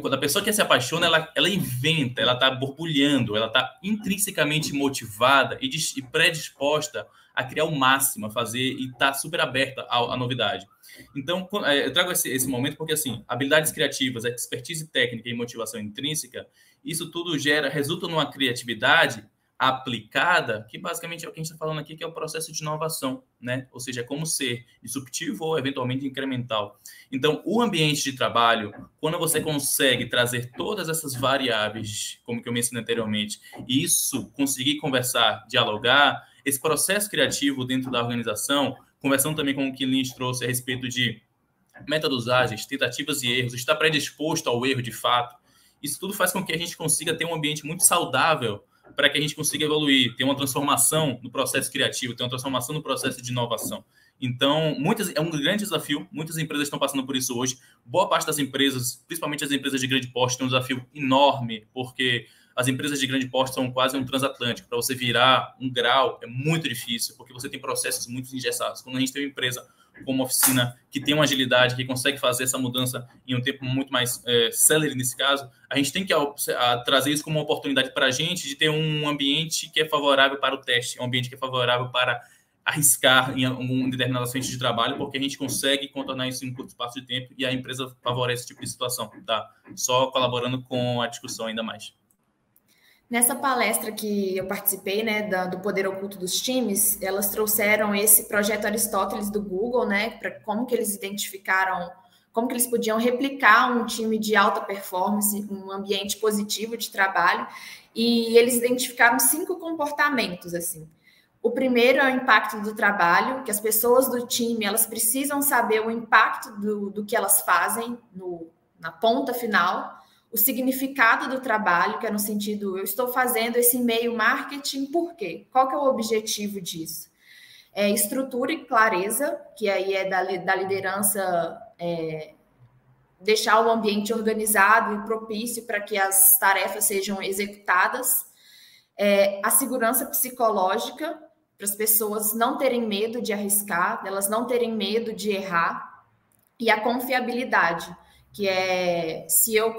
Quando a pessoa que se apaixona, ela, ela inventa, ela está borbulhando, ela está intrinsecamente motivada e, e, predisposta a criar o máximo, a fazer e está super aberta à, à, novidade. Então, é, eu trago esse, esse momento porque, assim, habilidades criativas, expertise técnica e motivação intrínseca, isso tudo gera, resulta numa criatividade aplicada, que basicamente é o que a gente está falando aqui, que é o processo de inovação, né? Ou seja, é como ser disruptivo ou eventualmente incremental. Então, o ambiente de trabalho, quando você consegue trazer todas essas variáveis, como que eu mencionei anteriormente, e isso conseguir conversar, dialogar, esse processo criativo dentro da organização, conversando também com o que Lynch trouxe a respeito de métodos ágeis, tentativas e erros, estar predisposto ao erro de fato, isso tudo faz com que a gente consiga ter um ambiente muito saudável para que a gente consiga evoluir, ter uma transformação no processo criativo, ter uma transformação no processo de inovação. Então, muitas, é um grande desafio, muitas empresas estão passando por isso hoje. Boa parte das empresas, principalmente as empresas de grande porte, tem um desafio enorme, porque as empresas de grande porte são quase um transatlântico. Para você virar um grau é muito difícil, porque você tem processos muito engessados. Quando a gente tem uma empresa como oficina que tem uma agilidade, que consegue fazer essa mudança em um tempo muito mais é, nesse caso, a gente tem que a, a, trazer isso como uma oportunidade para a gente de ter um ambiente que é favorável para o teste, um ambiente que é favorável para arriscar em algum determinado frente de trabalho, porque a gente consegue contornar isso em um curto espaço de tempo e a empresa favorece esse tipo de situação, tá? Só colaborando com a discussão ainda mais. Nessa palestra que eu participei, né, da, do poder oculto dos times, elas trouxeram esse projeto Aristóteles do Google, né, para como que eles identificaram, como que eles podiam replicar um time de alta performance, um ambiente positivo de trabalho, e eles identificaram cinco comportamentos assim. O primeiro é o impacto do trabalho, que as pessoas do time elas precisam saber o impacto do, do que elas fazem no, na ponta final o significado do trabalho, que é no sentido, eu estou fazendo esse e-mail marketing por quê? Qual que é o objetivo disso? É estrutura e clareza, que aí é da, da liderança é, deixar o ambiente organizado e propício para que as tarefas sejam executadas. É, a segurança psicológica, para as pessoas não terem medo de arriscar, elas não terem medo de errar. E a confiabilidade, que é se eu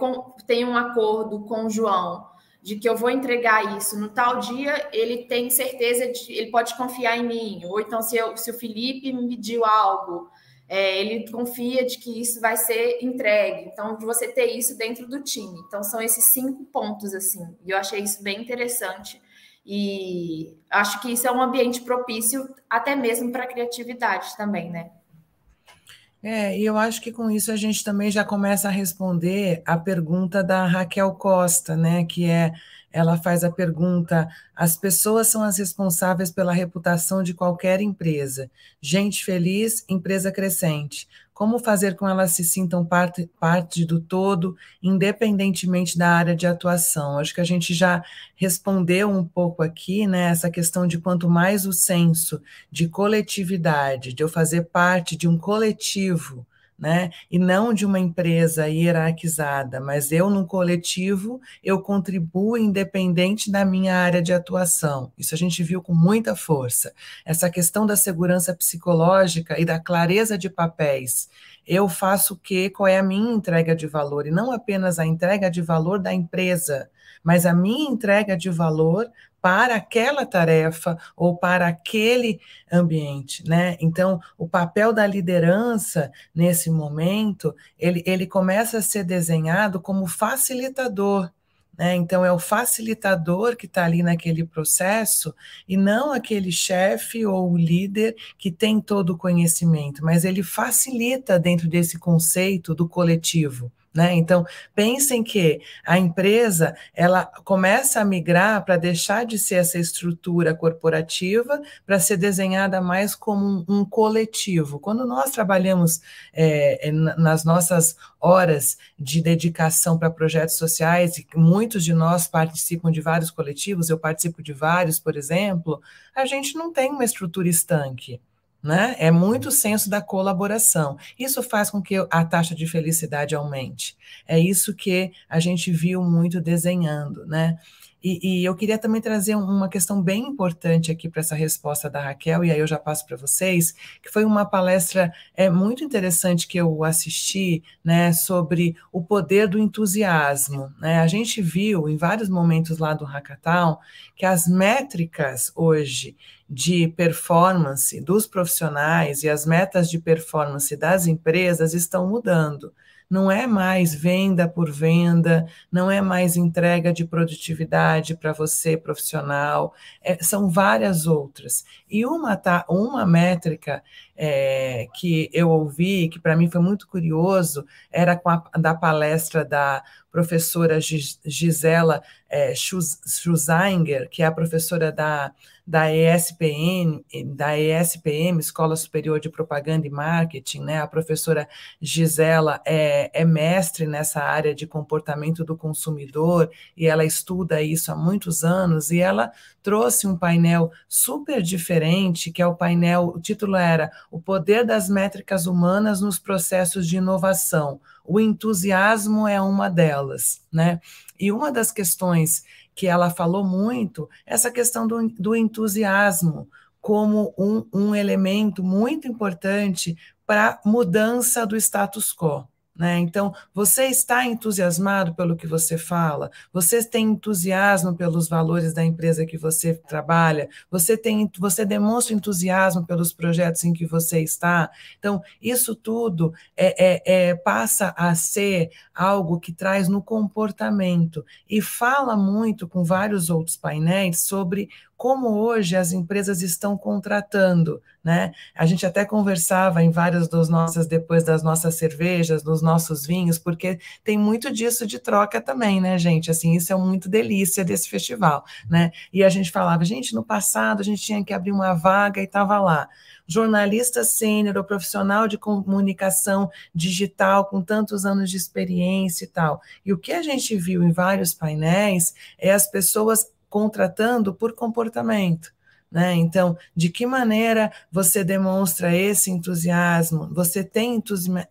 tenho um acordo com o João de que eu vou entregar isso no tal dia, ele tem certeza de, ele pode confiar em mim. Ou então, se, eu, se o Felipe me pediu algo, é, ele confia de que isso vai ser entregue. Então, de você ter isso dentro do time. Então, são esses cinco pontos, assim. E eu achei isso bem interessante. E acho que isso é um ambiente propício até mesmo para a criatividade também, né? É, e eu acho que com isso a gente também já começa a responder a pergunta da Raquel Costa, né? Que é ela faz a pergunta: as pessoas são as responsáveis pela reputação de qualquer empresa. Gente feliz, empresa crescente. Como fazer com elas se sintam parte, parte do todo, independentemente da área de atuação? Acho que a gente já respondeu um pouco aqui, né? Essa questão de quanto mais o senso de coletividade, de eu fazer parte de um coletivo né? E não de uma empresa hierarquizada, mas eu no coletivo, eu contribuo independente da minha área de atuação. Isso a gente viu com muita força. Essa questão da segurança psicológica e da clareza de papéis. Eu faço o quê? Qual é a minha entrega de valor? E não apenas a entrega de valor da empresa, mas a minha entrega de valor para aquela tarefa ou para aquele ambiente, né? Então, o papel da liderança nesse momento, ele, ele começa a ser desenhado como facilitador, né? Então, é o facilitador que está ali naquele processo e não aquele chefe ou líder que tem todo o conhecimento, mas ele facilita dentro desse conceito do coletivo Né? Então, pensem que a empresa ela começa a migrar para deixar de ser essa estrutura corporativa para ser desenhada mais como um, um coletivo. Quando nós trabalhamos é, nas nossas horas de dedicação para projetos sociais, e muitos de nós participam de vários coletivos, eu participo de vários, por exemplo, a gente não tem uma estrutura estanque. Né? É muito senso da colaboração. Isso faz com que a taxa de felicidade aumente. É isso que a gente viu muito desenhando, né? E, e eu queria também trazer uma questão bem importante aqui para essa resposta da Raquel, e aí eu já passo para vocês, que foi uma palestra é, muito interessante que eu assisti, né, sobre o poder do entusiasmo. Né? A gente viu em vários momentos lá do Hackathon que as métricas hoje de performance dos profissionais e as metas de performance das empresas estão mudando. Não é mais venda por venda, não é mais entrega de produtividade para você profissional, é, são várias outras. E uma, tá, uma métrica é, que eu ouvi, que para mim foi muito curioso, era a, da palestra da professora Gisela é, Schusinger, que é a professora da da ESPM, da ESPM, Escola Superior de Propaganda e Marketing, né? A professora Gisela é, é mestre nessa área de comportamento do consumidor e ela estuda isso há muitos anos e ela trouxe um painel super diferente, que é o painel, o título era O Poder das Métricas Humanas nos Processos de Inovação. O entusiasmo é uma delas, né? E uma das questões que ela falou muito, essa questão do, do entusiasmo como um, um elemento muito importante para mudança do status quo. Né? Então, você está entusiasmado pelo que você fala? Você tem entusiasmo pelos valores da empresa que você trabalha? Você tem, você demonstra entusiasmo pelos projetos em que você está? Então, isso tudo é, é, é, passa a ser algo que traz no comportamento e fala muito com vários outros painéis sobre como hoje as empresas estão contratando, né? A gente até conversava em várias das nossas, depois das nossas cervejas, dos nossos vinhos, porque tem muito disso de troca também, né, gente? Assim, isso é muito delícia desse festival, né? E a gente falava, gente, no passado a gente tinha que abrir uma vaga e estava lá jornalista sênior ou profissional de comunicação digital com tantos anos de experiência e tal. E o que a gente viu em vários painéis é as pessoas contratando por comportamento. Né? Então, de que maneira você demonstra esse entusiasmo? Você tem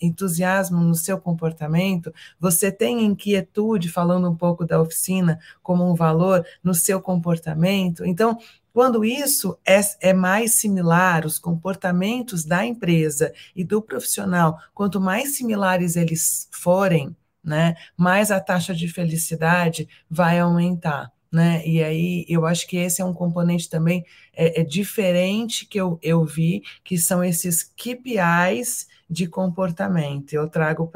entusiasmo no seu comportamento? Você tem inquietude, falando um pouco da oficina como um valor, no seu comportamento? Então, quando isso é, é, mais similar, os comportamentos da empresa e do profissional, quanto mais similares eles forem, né, mais a taxa de felicidade vai aumentar né? E aí eu acho que esse é um componente também é, é diferente que eu, eu vi, que são esses KPIs de comportamento. Eu trago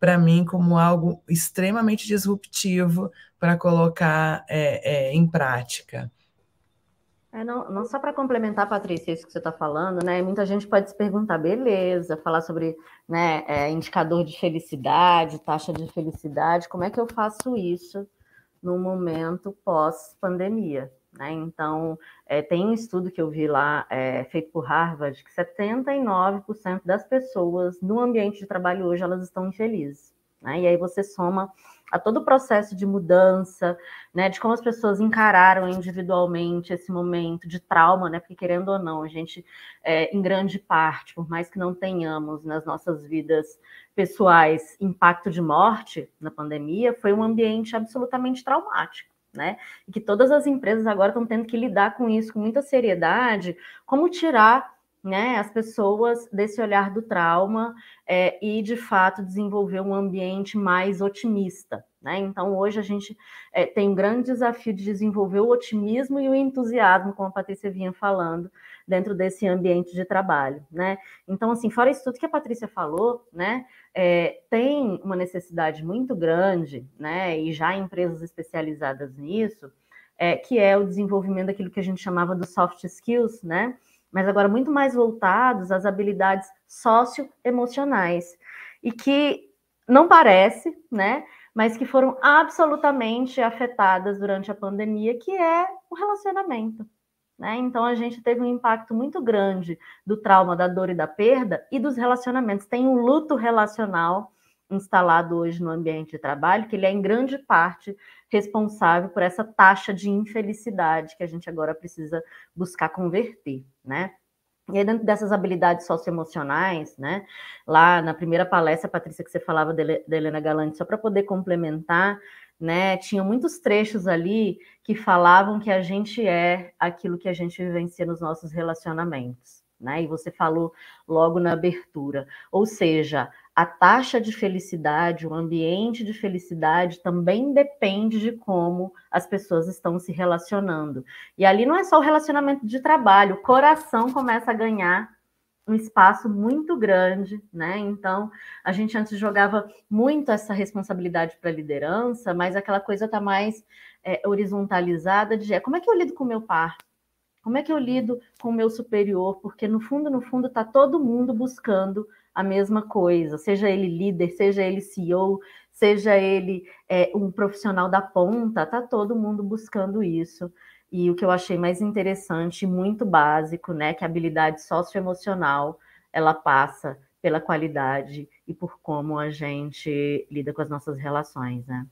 para mim como algo extremamente disruptivo para colocar é, é, em prática. É, não, não, só para complementar, Patrícia, isso que você está falando, né? Muita gente pode se perguntar, beleza, falar sobre né, é, indicador de felicidade, taxa de felicidade, como é que eu faço isso no momento pós-pandemia. Né? Então, é, tem um estudo que eu vi lá, é, feito por Harvard, que 79% das pessoas no ambiente de trabalho hoje elas estão infelizes. Né? E aí você soma a todo o processo de mudança, né, de como as pessoas encararam individualmente esse momento de trauma, né, porque querendo ou não, a gente, é, em grande parte, por mais que não tenhamos nas nossas vidas pessoais impacto de morte na pandemia, foi um ambiente absolutamente traumático. Né? E que todas as empresas agora estão tendo que lidar com isso com muita seriedade, como tirar né, as pessoas desse olhar do trauma é, e, de fato, desenvolver um ambiente mais otimista. Né? Então, hoje a gente é, tem um grande desafio de desenvolver o otimismo e o entusiasmo, como a Patrícia vinha falando, dentro desse ambiente de trabalho. Né? Então, assim, fora isso tudo que a Patrícia falou, né, é, tem uma necessidade muito grande, né, e já empresas especializadas nisso, é, que é o desenvolvimento daquilo que a gente chamava dos soft skills, né? Mas agora muito mais voltados às habilidades socioemocionais. E que não parece, né? Mas que foram absolutamente afetadas durante a pandemia, que é o relacionamento. Né? Então a gente teve um impacto muito grande do trauma, da dor e da perda e dos relacionamentos. Tem um luto relacional instalado hoje no ambiente de trabalho, que ele é em grande parte responsável por essa taxa de infelicidade que a gente agora precisa buscar converter, né? E aí, dentro dessas habilidades socioemocionais, né? Lá na primeira palestra, Patrícia, que você falava da Helena Galante, só para poder complementar, né? Tinha muitos trechos ali que falavam que a gente é aquilo que a gente vivencia nos nossos relacionamentos, né? E você falou logo na abertura. Ou seja, a taxa de felicidade, o ambiente de felicidade também depende de como as pessoas estão se relacionando. E ali não é só o relacionamento de trabalho, o coração começa a ganhar um espaço muito grande, né? Então, a gente antes jogava muito essa responsabilidade para a liderança, mas aquela coisa está mais é, horizontalizada de é, como é que eu lido com meu par? Como é que eu lido com o meu superior? Porque no fundo, no fundo, está todo mundo buscando a mesma coisa, seja ele líder, seja ele CEO, seja ele é, um profissional da ponta, tá todo mundo buscando isso. E o que eu achei mais interessante, muito básico, né, que a habilidade socioemocional ela passa pela qualidade e por como a gente lida com as nossas relações, né?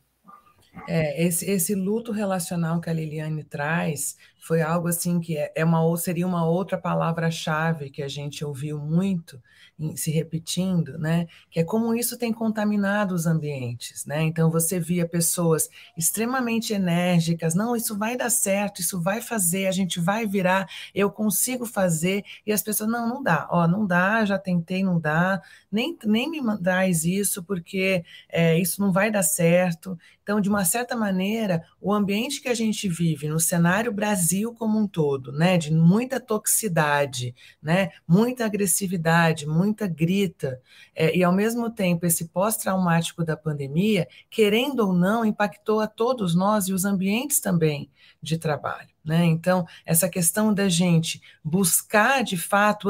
É, esse, esse luto relacional que a Liliane traz foi algo assim que é, é uma, seria uma outra palavra-chave que a gente ouviu muito se repetindo, né? Que é como isso tem contaminado os ambientes, né? Então você via pessoas extremamente enérgicas, não, isso vai dar certo, isso vai fazer, a gente vai virar, eu consigo fazer, e as pessoas, não, não dá, ó, não dá, já tentei, não dá, nem, nem me traz isso, porque é, isso não vai dar certo. Então, de uma certa maneira, o ambiente que a gente vive no cenário Brasil como um todo, né, de muita toxicidade, né, muita agressividade, muita grita, é, e ao mesmo tempo esse pós-traumático da pandemia, querendo ou não, impactou a todos nós e os ambientes também de trabalho. Né? Então, essa questão da gente buscar, de fato,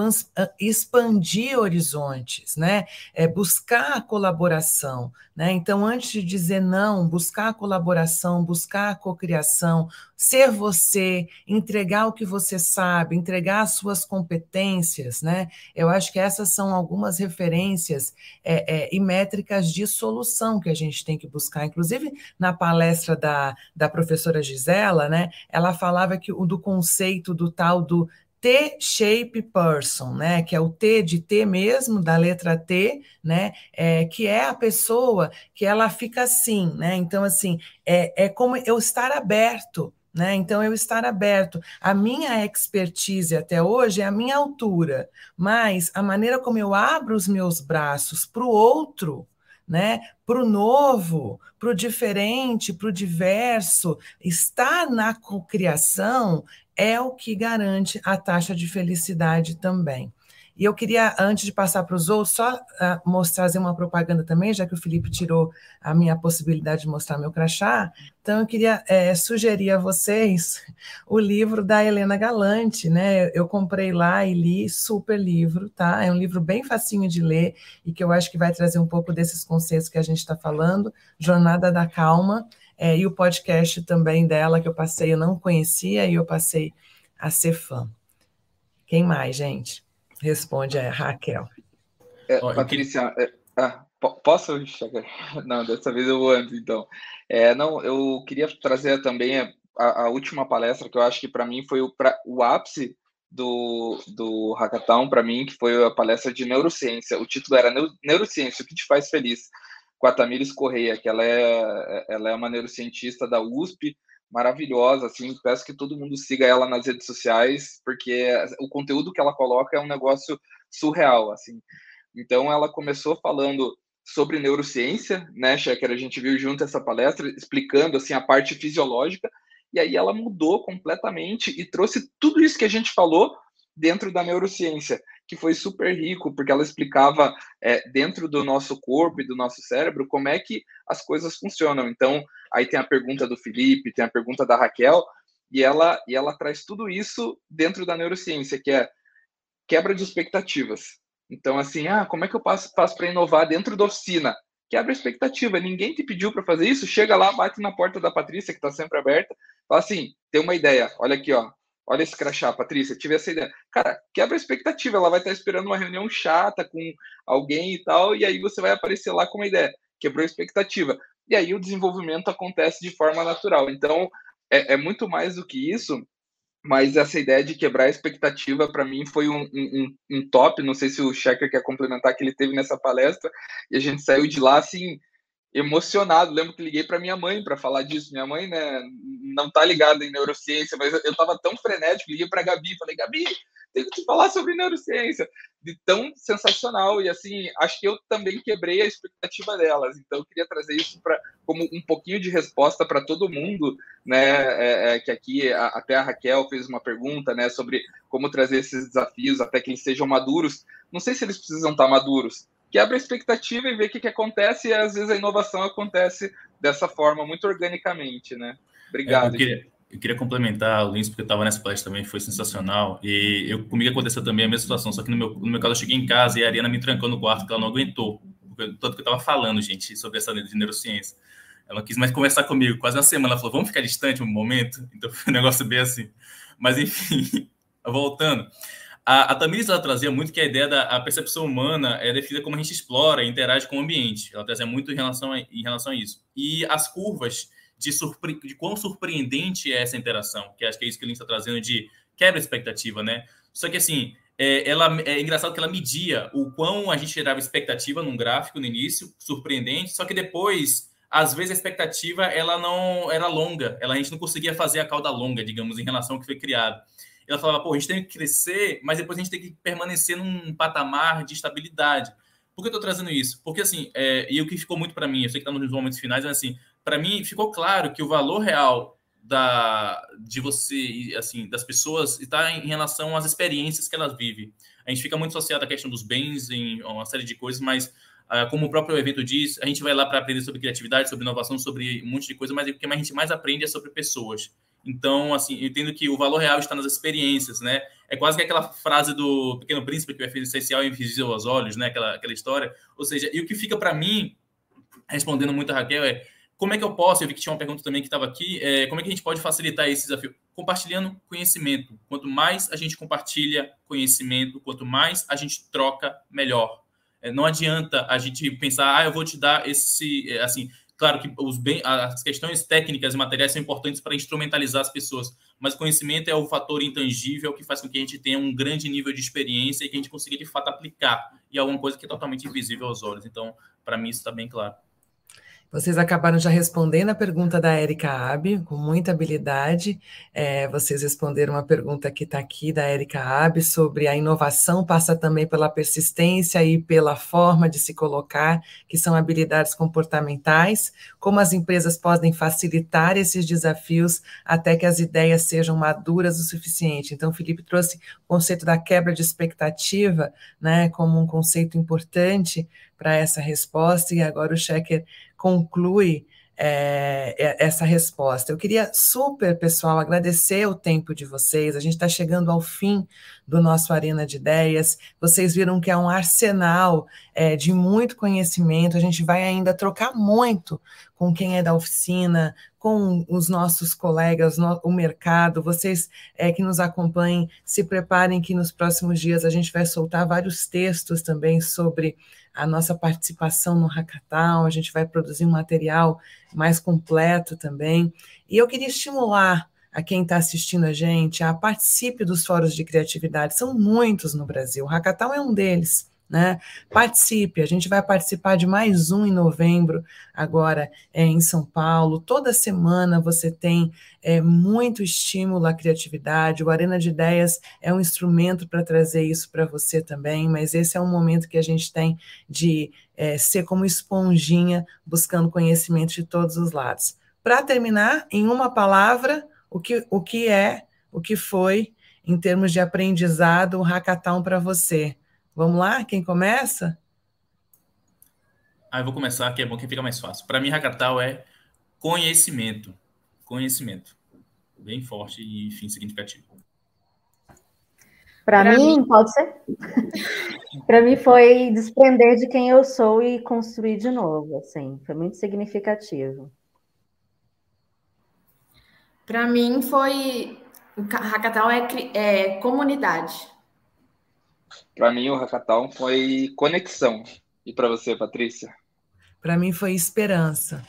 expandir horizontes, né? é buscar a colaboração. Né? Então, antes de dizer não, buscar a colaboração, buscar a cocriação, ser você, entregar o que você sabe, entregar as suas competências. Né? Eu acho que essas são algumas referências é, é, e métricas de solução que a gente tem que buscar. Inclusive, na palestra da, da professora Gisela, né, ela falava falava que o do conceito do tal do T-shape person, né? Que é o T de T mesmo, da letra T, né? É, que é a pessoa que ela fica assim, né? Então, assim, é, é como eu estar aberto, né? Então, eu estar aberto. A minha expertise até hoje é a minha altura, mas a maneira como eu abro os meus braços para o outro, né? Para o novo, para o diferente, para o diverso, estar na cocriação é o que garante a taxa de felicidade também. E eu queria, antes de passar para os outros, só uh, mostrar, fazer uma propaganda também, já que o Felipe tirou a minha possibilidade de mostrar meu crachá. Então, eu queria é, sugerir a vocês o livro da Helena Galante, né? Eu comprei lá e li, super livro, tá? É um livro bem facinho de ler e que eu acho que vai trazer um pouco desses conceitos que a gente está falando, Jornada da Calma, é, e o podcast também dela, que eu passei, eu não conhecia, e eu passei a ser fã. Quem mais, gente? Responde a Raquel. É, Patrícia, é, ah, posso? Não, dessa vez eu vou antes, então. É, não, eu queria trazer também a, a última palestra, que eu acho que para mim foi o, pra, o ápice do, do Hackathon, para mim, que foi a palestra de neurociência. O título era Neurociência, o que te faz feliz? Com a Tamires Correia, que ela é, ela é uma neurocientista da USP, maravilhosa, assim, peço que todo mundo siga ela nas redes sociais, porque o conteúdo que ela coloca é um negócio surreal, assim. Então, ela começou falando sobre neurociência, né, Checker? A gente viu junto essa palestra, explicando, assim, a parte fisiológica, e aí ela mudou completamente e trouxe tudo isso que a gente falou dentro da neurociência, que foi super rico, porque ela explicava é, dentro do nosso corpo e do nosso cérebro como é que as coisas funcionam. Então, aí tem a pergunta do Felipe, tem a pergunta da Raquel, e ela, e ela traz tudo isso dentro da neurociência, que é quebra de expectativas. Então, assim, ah, como é que eu faço, para inovar dentro da oficina? quebra a expectativa. Ninguém te pediu para fazer isso, chega lá, bate na porta da Patrícia, que está sempre aberta, fala assim: tem uma ideia, olha aqui, ó. Olha esse crachá, Patrícia, tive essa ideia. Cara, quebra a expectativa, ela vai estar esperando uma reunião chata com alguém e tal, e aí você vai aparecer lá com uma ideia. Quebrou a expectativa. E aí o desenvolvimento acontece de forma natural. Então, é, é muito mais do que isso, mas essa ideia de quebrar a expectativa para mim foi um, um, um, top. Não sei se o Checker quer complementar que ele teve nessa palestra e a gente saiu de lá assim emocionado. Lembro que liguei para minha mãe para falar disso. Minha mãe, né, não tá ligada em neurociência, mas eu estava tão frenético, liguei para Gabi, falei: "Gabi, tenho que te falar sobre neurociência". De tão sensacional e assim, acho que eu também quebrei a expectativa delas. Então eu queria trazer isso para como um pouquinho de resposta para todo mundo, né? É, é, que aqui a, até a Raquel fez uma pergunta, né, sobre como trazer esses desafios até que eles sejam maduros. Não sei se eles precisam estar maduros. Quebra a expectativa e vê o que, que acontece, e às vezes a inovação acontece dessa forma, muito organicamente, né? Obrigado. É, eu, queria, eu, queria, complementar o Lins, porque eu estava nessa palestra também, foi sensacional. E eu, comigo aconteceu também a mesma situação, só que no meu, no meu caso eu cheguei em casa e a Ariana me trancou no quarto, porque ela não aguentou. Tanto que eu estava falando, gente, sobre essa lei de neurociência. Ela não quis mais conversar comigo. Quase uma semana ela falou: vamos ficar distante um momento. Então foi um negócio bem assim. Mas enfim, voltando. A, a Tamiris ela trazia muito que a ideia da a percepção humana é definida como a gente explora e interage com o ambiente. Ela trazia muito em relação a, em relação a isso. E as curvas de, surpre, de quão surpreendente é essa interação, que acho que é isso que ele está trazendo de quebra expectativa, né? Só que assim, é, ela, é engraçado que ela media o quão a gente gerava expectativa num gráfico no início, surpreendente, só que depois às vezes a expectativa ela não era longa, ela, a gente não conseguia fazer a cauda longa, digamos, em relação ao que foi criado. Ela falava, pô, a gente tem que crescer, mas depois a gente tem que permanecer num patamar de estabilidade. Por que eu estou trazendo isso? Porque, assim, é, e o que ficou muito para mim, eu sei que está nos momentos finais, mas, assim, para mim ficou claro que o valor real da, de você, assim, das pessoas está em relação às experiências que elas vivem. A gente fica muito associado à questão dos bens, em uma série de coisas, mas ah, como o próprio evento diz, a gente vai lá para aprender sobre criatividade, sobre inovação, sobre um monte de coisa, mas o que a gente mais aprende é sobre pessoas. Então, assim, eu entendo que o valor real está nas experiências, né? É quase que aquela frase do Pequeno Príncipe que o essencial é invisível aos olhos, né? Aquela, aquela história. Ou seja, e o que fica para mim, respondendo muito a Raquel, é como é que eu posso, eu vi que tinha uma pergunta também que estava aqui, é, como é que a gente pode facilitar esse desafio? Compartilhando conhecimento. Quanto mais a gente compartilha conhecimento, quanto mais a gente troca, melhor. É, não adianta a gente pensar, ah, eu vou te dar esse, é, assim, claro que os bem, as questões técnicas e materiais são importantes para instrumentalizar as pessoas, mas conhecimento é o fator intangível que faz com que a gente tenha um grande nível de experiência e que a gente consiga de fato aplicar e alguma coisa que é totalmente invisível aos olhos. Então, para mim isso está bem claro. Vocês acabaram já respondendo a pergunta da Erika Ab, com muita habilidade. É, vocês responderam uma pergunta que está aqui da Erika Ab sobre a inovação passa também pela persistência e pela forma de se colocar, que são habilidades comportamentais. Como as empresas podem facilitar esses desafios até que as ideias sejam maduras o suficiente. Então, o Felipe trouxe o conceito da quebra de expectativa, né, como um conceito importante para essa resposta, e agora o Checker conclui é, é, essa resposta. Eu queria super, pessoal, agradecer o tempo de vocês. A gente está chegando ao fim do nosso Arena de Ideias. Vocês viram que é um arsenal é, de muito conhecimento. A gente vai ainda trocar muito com quem é da oficina, com os nossos colegas, no, o mercado. Vocês é, que nos acompanhem, se preparem que nos próximos dias a gente vai soltar vários textos também sobre a nossa participação no Hackathon, a gente vai produzir um material mais completo também. E eu queria estimular a quem está assistindo a gente a participe dos fóruns de criatividade, são muitos no Brasil, o Hackathon é um deles. Né? Participe, a gente vai participar de mais um em novembro, agora é, em São Paulo. Toda semana você tem é, muito estímulo à criatividade. O Arena de Ideias é um instrumento para trazer isso para você também, mas esse é um momento que a gente tem de é, ser como esponjinha, buscando conhecimento de todos os lados. Para terminar, em uma palavra, o que, o que é, o que foi, em termos de aprendizado, o hackathon para você? Vamos lá? Quem começa? Ah, eu vou começar, que é bom que fica mais fácil. Para mim, hackathon é conhecimento. Conhecimento. Bem forte e, enfim, significativo. Para mim, mim, pode ser. Para mim foi desprender de quem eu sou e construir de novo, assim, foi muito significativo. Para mim foi o hackathon é, é comunidade. Para mim o hackathon foi conexão. E para você, Patrícia? Para mim foi esperança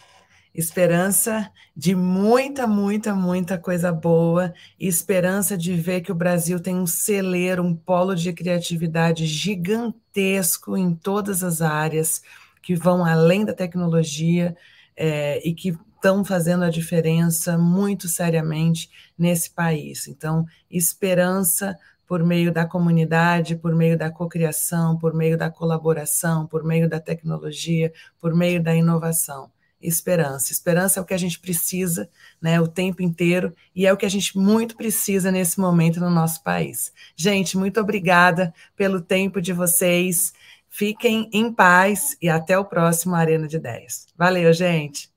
esperança de muita, muita, muita coisa boa, e esperança de ver que o Brasil tem um celeiro, um polo de criatividade gigantesco em todas as áreas, que vão além da tecnologia é, e que estão fazendo a diferença muito seriamente nesse país. Então, esperança por meio da comunidade, por meio da cocriação, por meio da colaboração, por meio da tecnologia, por meio da inovação esperança. Esperança é o que a gente precisa né, o tempo inteiro e é o que a gente muito precisa nesse momento no nosso país. Gente, muito obrigada pelo tempo de vocês. Fiquem em paz e até o próximo Arena de Ideias. Valeu, gente!